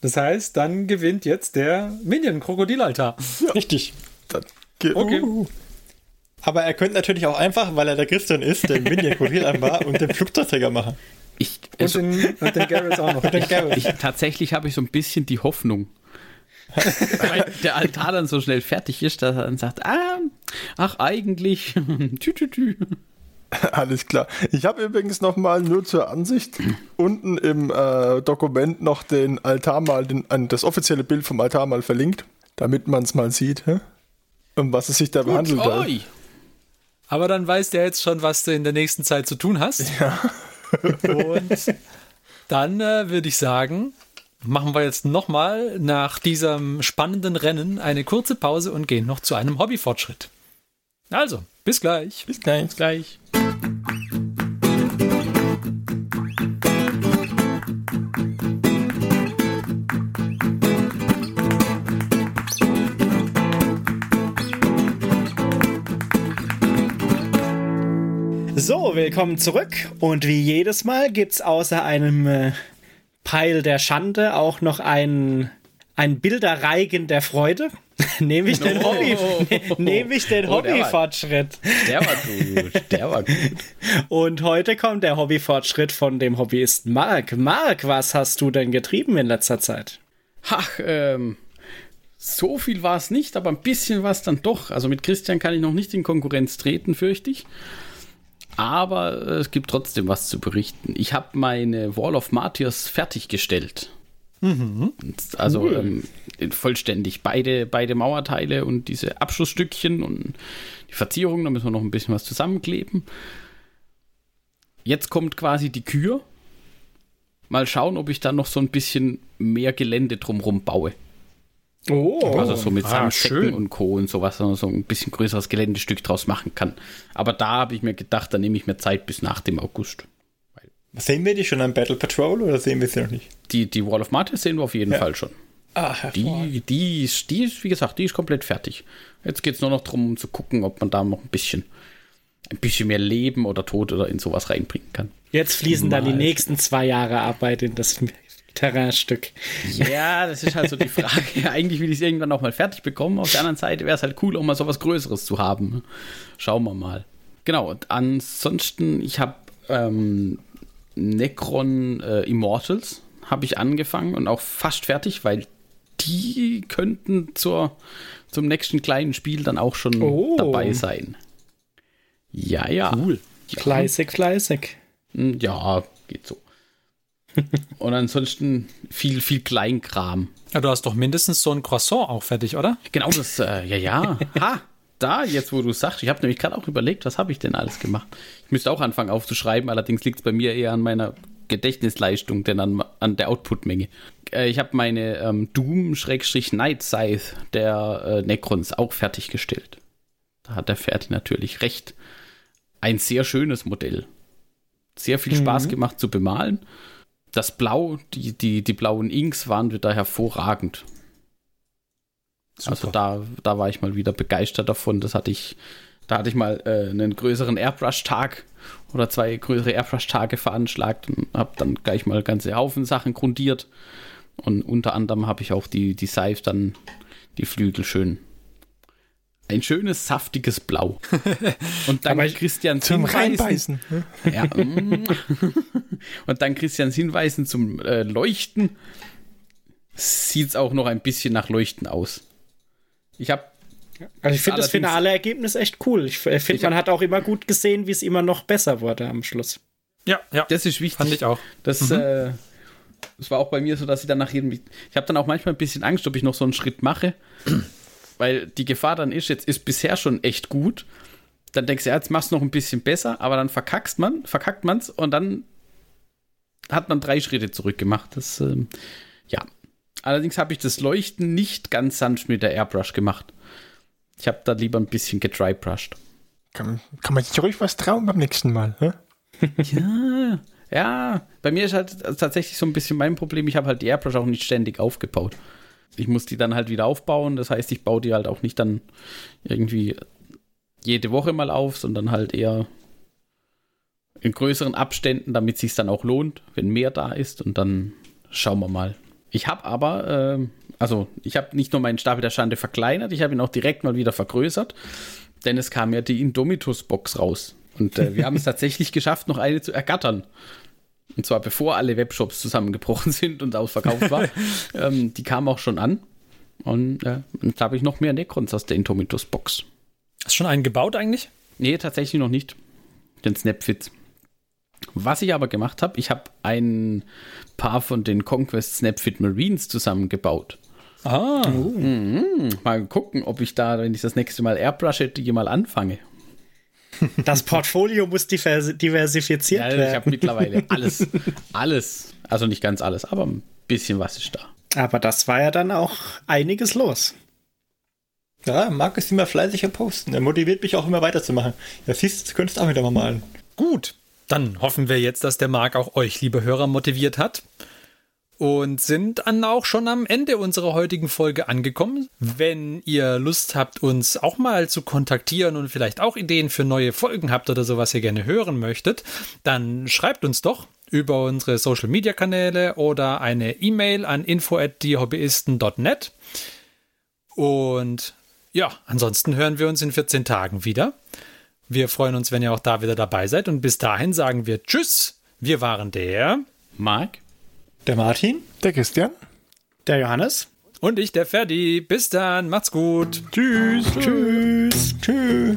Das heißt, dann gewinnt jetzt der Minion-Krokodilaltar. Richtig. Dann ge- Okay. Uh, Aber er könnte natürlich auch einfach, weil er der Christian ist, den Minion Kuriranbar und den Flugzeugträger machen. Ich, Und also, den, und den Garrus auch noch. Garrus. ich, tatsächlich habe ich so ein bisschen die Hoffnung. Weil der Altar dann so schnell fertig ist, dass er dann sagt, ah, ach eigentlich, tü, tü, tü. alles klar. Ich habe übrigens noch mal nur zur Ansicht unten im äh, Dokument noch den Altar mal, den, das offizielle Bild vom Altar mal verlinkt, damit man es mal sieht, hä? um was es sich da behandelt. hat. Oi. Aber dann weißt du ja jetzt schon, was du in der nächsten Zeit zu tun hast. Ja. Und dann äh, würde ich sagen, machen wir jetzt nochmal nach diesem spannenden Rennen eine kurze Pause und gehen noch zu einem Hobbyfortschritt. Also, bis gleich. Bis gleich. Gleich. So, willkommen zurück. Und wie jedes Mal gibt's außer einem äh, Peil der Schande auch noch ein, ein Bilderreigen der Freude. Nämlich den Oh. Hobby, ne, nämlich den Oh, der war- Hobbyfortschritt. Der war gut, der war gut. Und heute kommt der Hobbyfortschritt von dem Hobbyisten Marc. Marc, was hast du denn getrieben in letzter Zeit? Ach, ähm, so viel war es nicht, aber ein bisschen war es dann doch. Also mit Christian kann ich noch nicht in Konkurrenz treten, fürchte ich. Aber es gibt trotzdem was zu berichten. Ich habe meine Wall of Martyrs fertiggestellt. Und Also ähm, vollständig. Beide, beide Mauerteile und diese Abschlussstückchen und die Verzierung, da müssen wir noch ein bisschen was zusammenkleben. Jetzt kommt quasi die Kür. Mal schauen, ob ich da noch so ein bisschen mehr Gelände drumrum baue. Oh, Also so mit ah, Sandsäcken schön. und Co. und sowas, dass man so ein bisschen größeres Geländestück draus machen kann. Aber da habe ich mir gedacht, da nehme ich mir Zeit bis nach dem August. Sehen wir die schon am Battle Patrol oder sehen wir sie noch nicht? Die, die Wall of Martyrs sehen wir auf jeden Ja. Fall schon. Ah, Die, die, ist, die ist, wie gesagt, die ist komplett fertig. Jetzt geht es nur noch darum, zu gucken, ob man da noch ein bisschen, ein bisschen mehr Leben oder Tod oder in sowas reinbringen kann. jetzt fließen dann die Mal. nächsten zwei Jahre Arbeit in das Terrainstück. Ja, das ist halt so die Frage. Eigentlich will ich es irgendwann auch mal fertig bekommen. Auf der anderen Seite wäre es halt cool, auch mal sowas Größeres zu haben. Schauen wir mal. Genau, und ansonsten, ich habe ähm, Necron äh, Immortals habe ich angefangen und auch fast fertig, weil die könnten zur, zum nächsten kleinen Spiel dann auch schon Oh. dabei sein. Ja, ja. Cool. Fleißig, fleißig. Hm, Ja, geht so. und ansonsten viel, viel Kleinkram. Ja, du hast doch mindestens so ein Croissant auch fertig, oder? Genau das, äh, ja, ja. Ha, da, jetzt wo du sagst, ich habe nämlich gerade auch überlegt, was habe ich denn alles gemacht. Ich müsste auch anfangen aufzuschreiben, allerdings liegt es bei mir eher an meiner Gedächtnisleistung, denn an, an der Outputmenge. Äh, ich habe meine ähm, Doom-Night Scythe der äh, Necrons auch fertiggestellt. Da hat der Ferdi natürlich recht. Ein sehr schönes Modell. Sehr viel Spaß gemacht zu bemalen. Das Blau, die, die, die blauen Inks waren wieder hervorragend. Also da, da war ich mal wieder begeistert davon. Das hatte ich, da hatte ich mal äh, einen größeren Airbrush-Tag oder zwei größere Airbrush-Tage veranschlagt und habe dann gleich mal ganze Haufen Sachen grundiert. Und unter anderem habe ich auch die, die Seife dann die Flügel schön. Ein schönes, saftiges Blau. Und dann Christian Zum Hinweisen- Reinbeißen. hä? ja. mm. Und dann Christians Hinweisen zum äh, Leuchten sieht es auch noch ein bisschen nach Leuchten aus. Ich habe Also ich finde das finale Ergebnis echt cool. Ich finde, Ich man hat auch immer gut gesehen, wie es immer noch besser wurde am Schluss. Ja, ja. Das ist wichtig. Fand ich auch. Das, äh, das war auch bei mir so, dass ich dann nach jedem. Ich habe dann auch manchmal ein bisschen Angst, ob ich noch so einen Schritt mache. Weil die Gefahr dann ist, jetzt ist bisher schon echt gut. Dann denkst du, ja, jetzt machst du noch ein bisschen besser, aber dann verkackst man, verkackt man's und dann hat man drei Schritte zurückgemacht. Das, ähm, ja. Allerdings habe ich das Leuchten nicht ganz sanft mit der Airbrush gemacht. Ich habe da lieber ein bisschen gedrybrushed. Kann, kann man sich ruhig was trauen beim nächsten Mal. Hä? Ja, Ja, bei mir ist halt tatsächlich so ein bisschen mein Problem, ich habe halt die Airbrush auch nicht ständig aufgebaut. Ich muss die dann halt wieder aufbauen, das heißt, ich baue die halt auch nicht dann irgendwie jede Woche mal auf, sondern halt eher in größeren Abständen, damit es sich dann auch lohnt, wenn mehr da ist und dann schauen wir mal. Ich habe aber, äh, also ich habe nicht nur meinen Stapel der Schande verkleinert, ich habe ihn auch direkt mal wieder vergrößert, denn es kam ja die Indomitus-Box raus. Und äh, wir haben es tatsächlich geschafft, noch eine zu ergattern. Und zwar bevor alle Webshops zusammengebrochen sind und ausverkauft war. ähm, die kam auch schon an. Und äh, jetzt habe ich noch mehr Necrons aus der Indomitus-Box. Hast du schon einen gebaut eigentlich? Nee, tatsächlich noch nicht. Den Snapfit. Was ich aber gemacht habe, ich habe ein paar von den Conquest Snapfit Marines zusammengebaut. Ah. Mhm. Mal gucken, ob ich da, wenn ich das nächste Mal Airbrushe, die mal anfange. Das Portfolio muss divers diversifiziert Ja, ich werden. habe mittlerweile alles. alles. Also nicht ganz alles, aber ein bisschen was ist da. Aber das war ja dann auch einiges los. Ja, Marc ist immer fleißiger posten. Er motiviert mich auch immer weiterzumachen. Ja, siehst du, du könntest auch wieder mal malen. Gut, dann hoffen wir jetzt, dass der Marc auch euch, liebe Hörer, motiviert hat. Und sind dann auch schon am Ende unserer heutigen Folge angekommen. Wenn ihr Lust habt, uns auch mal zu kontaktieren und vielleicht auch Ideen für neue Folgen habt oder so, was ihr gerne hören möchtet, dann schreibt uns doch über unsere Social Media Kanäle oder eine E-Mail an info@diehobbyisten.net. Und ja, ansonsten hören wir uns in 14 Tagen wieder. Wir freuen uns, wenn ihr auch da wieder dabei seid. Und bis dahin sagen wir Tschüss. Wir waren der Marc? Der Martin? Der Christian? Der Johannes? und ich, der Ferdi. Bis dann. Macht's gut. Tschüss. Tschüss. Tschüss.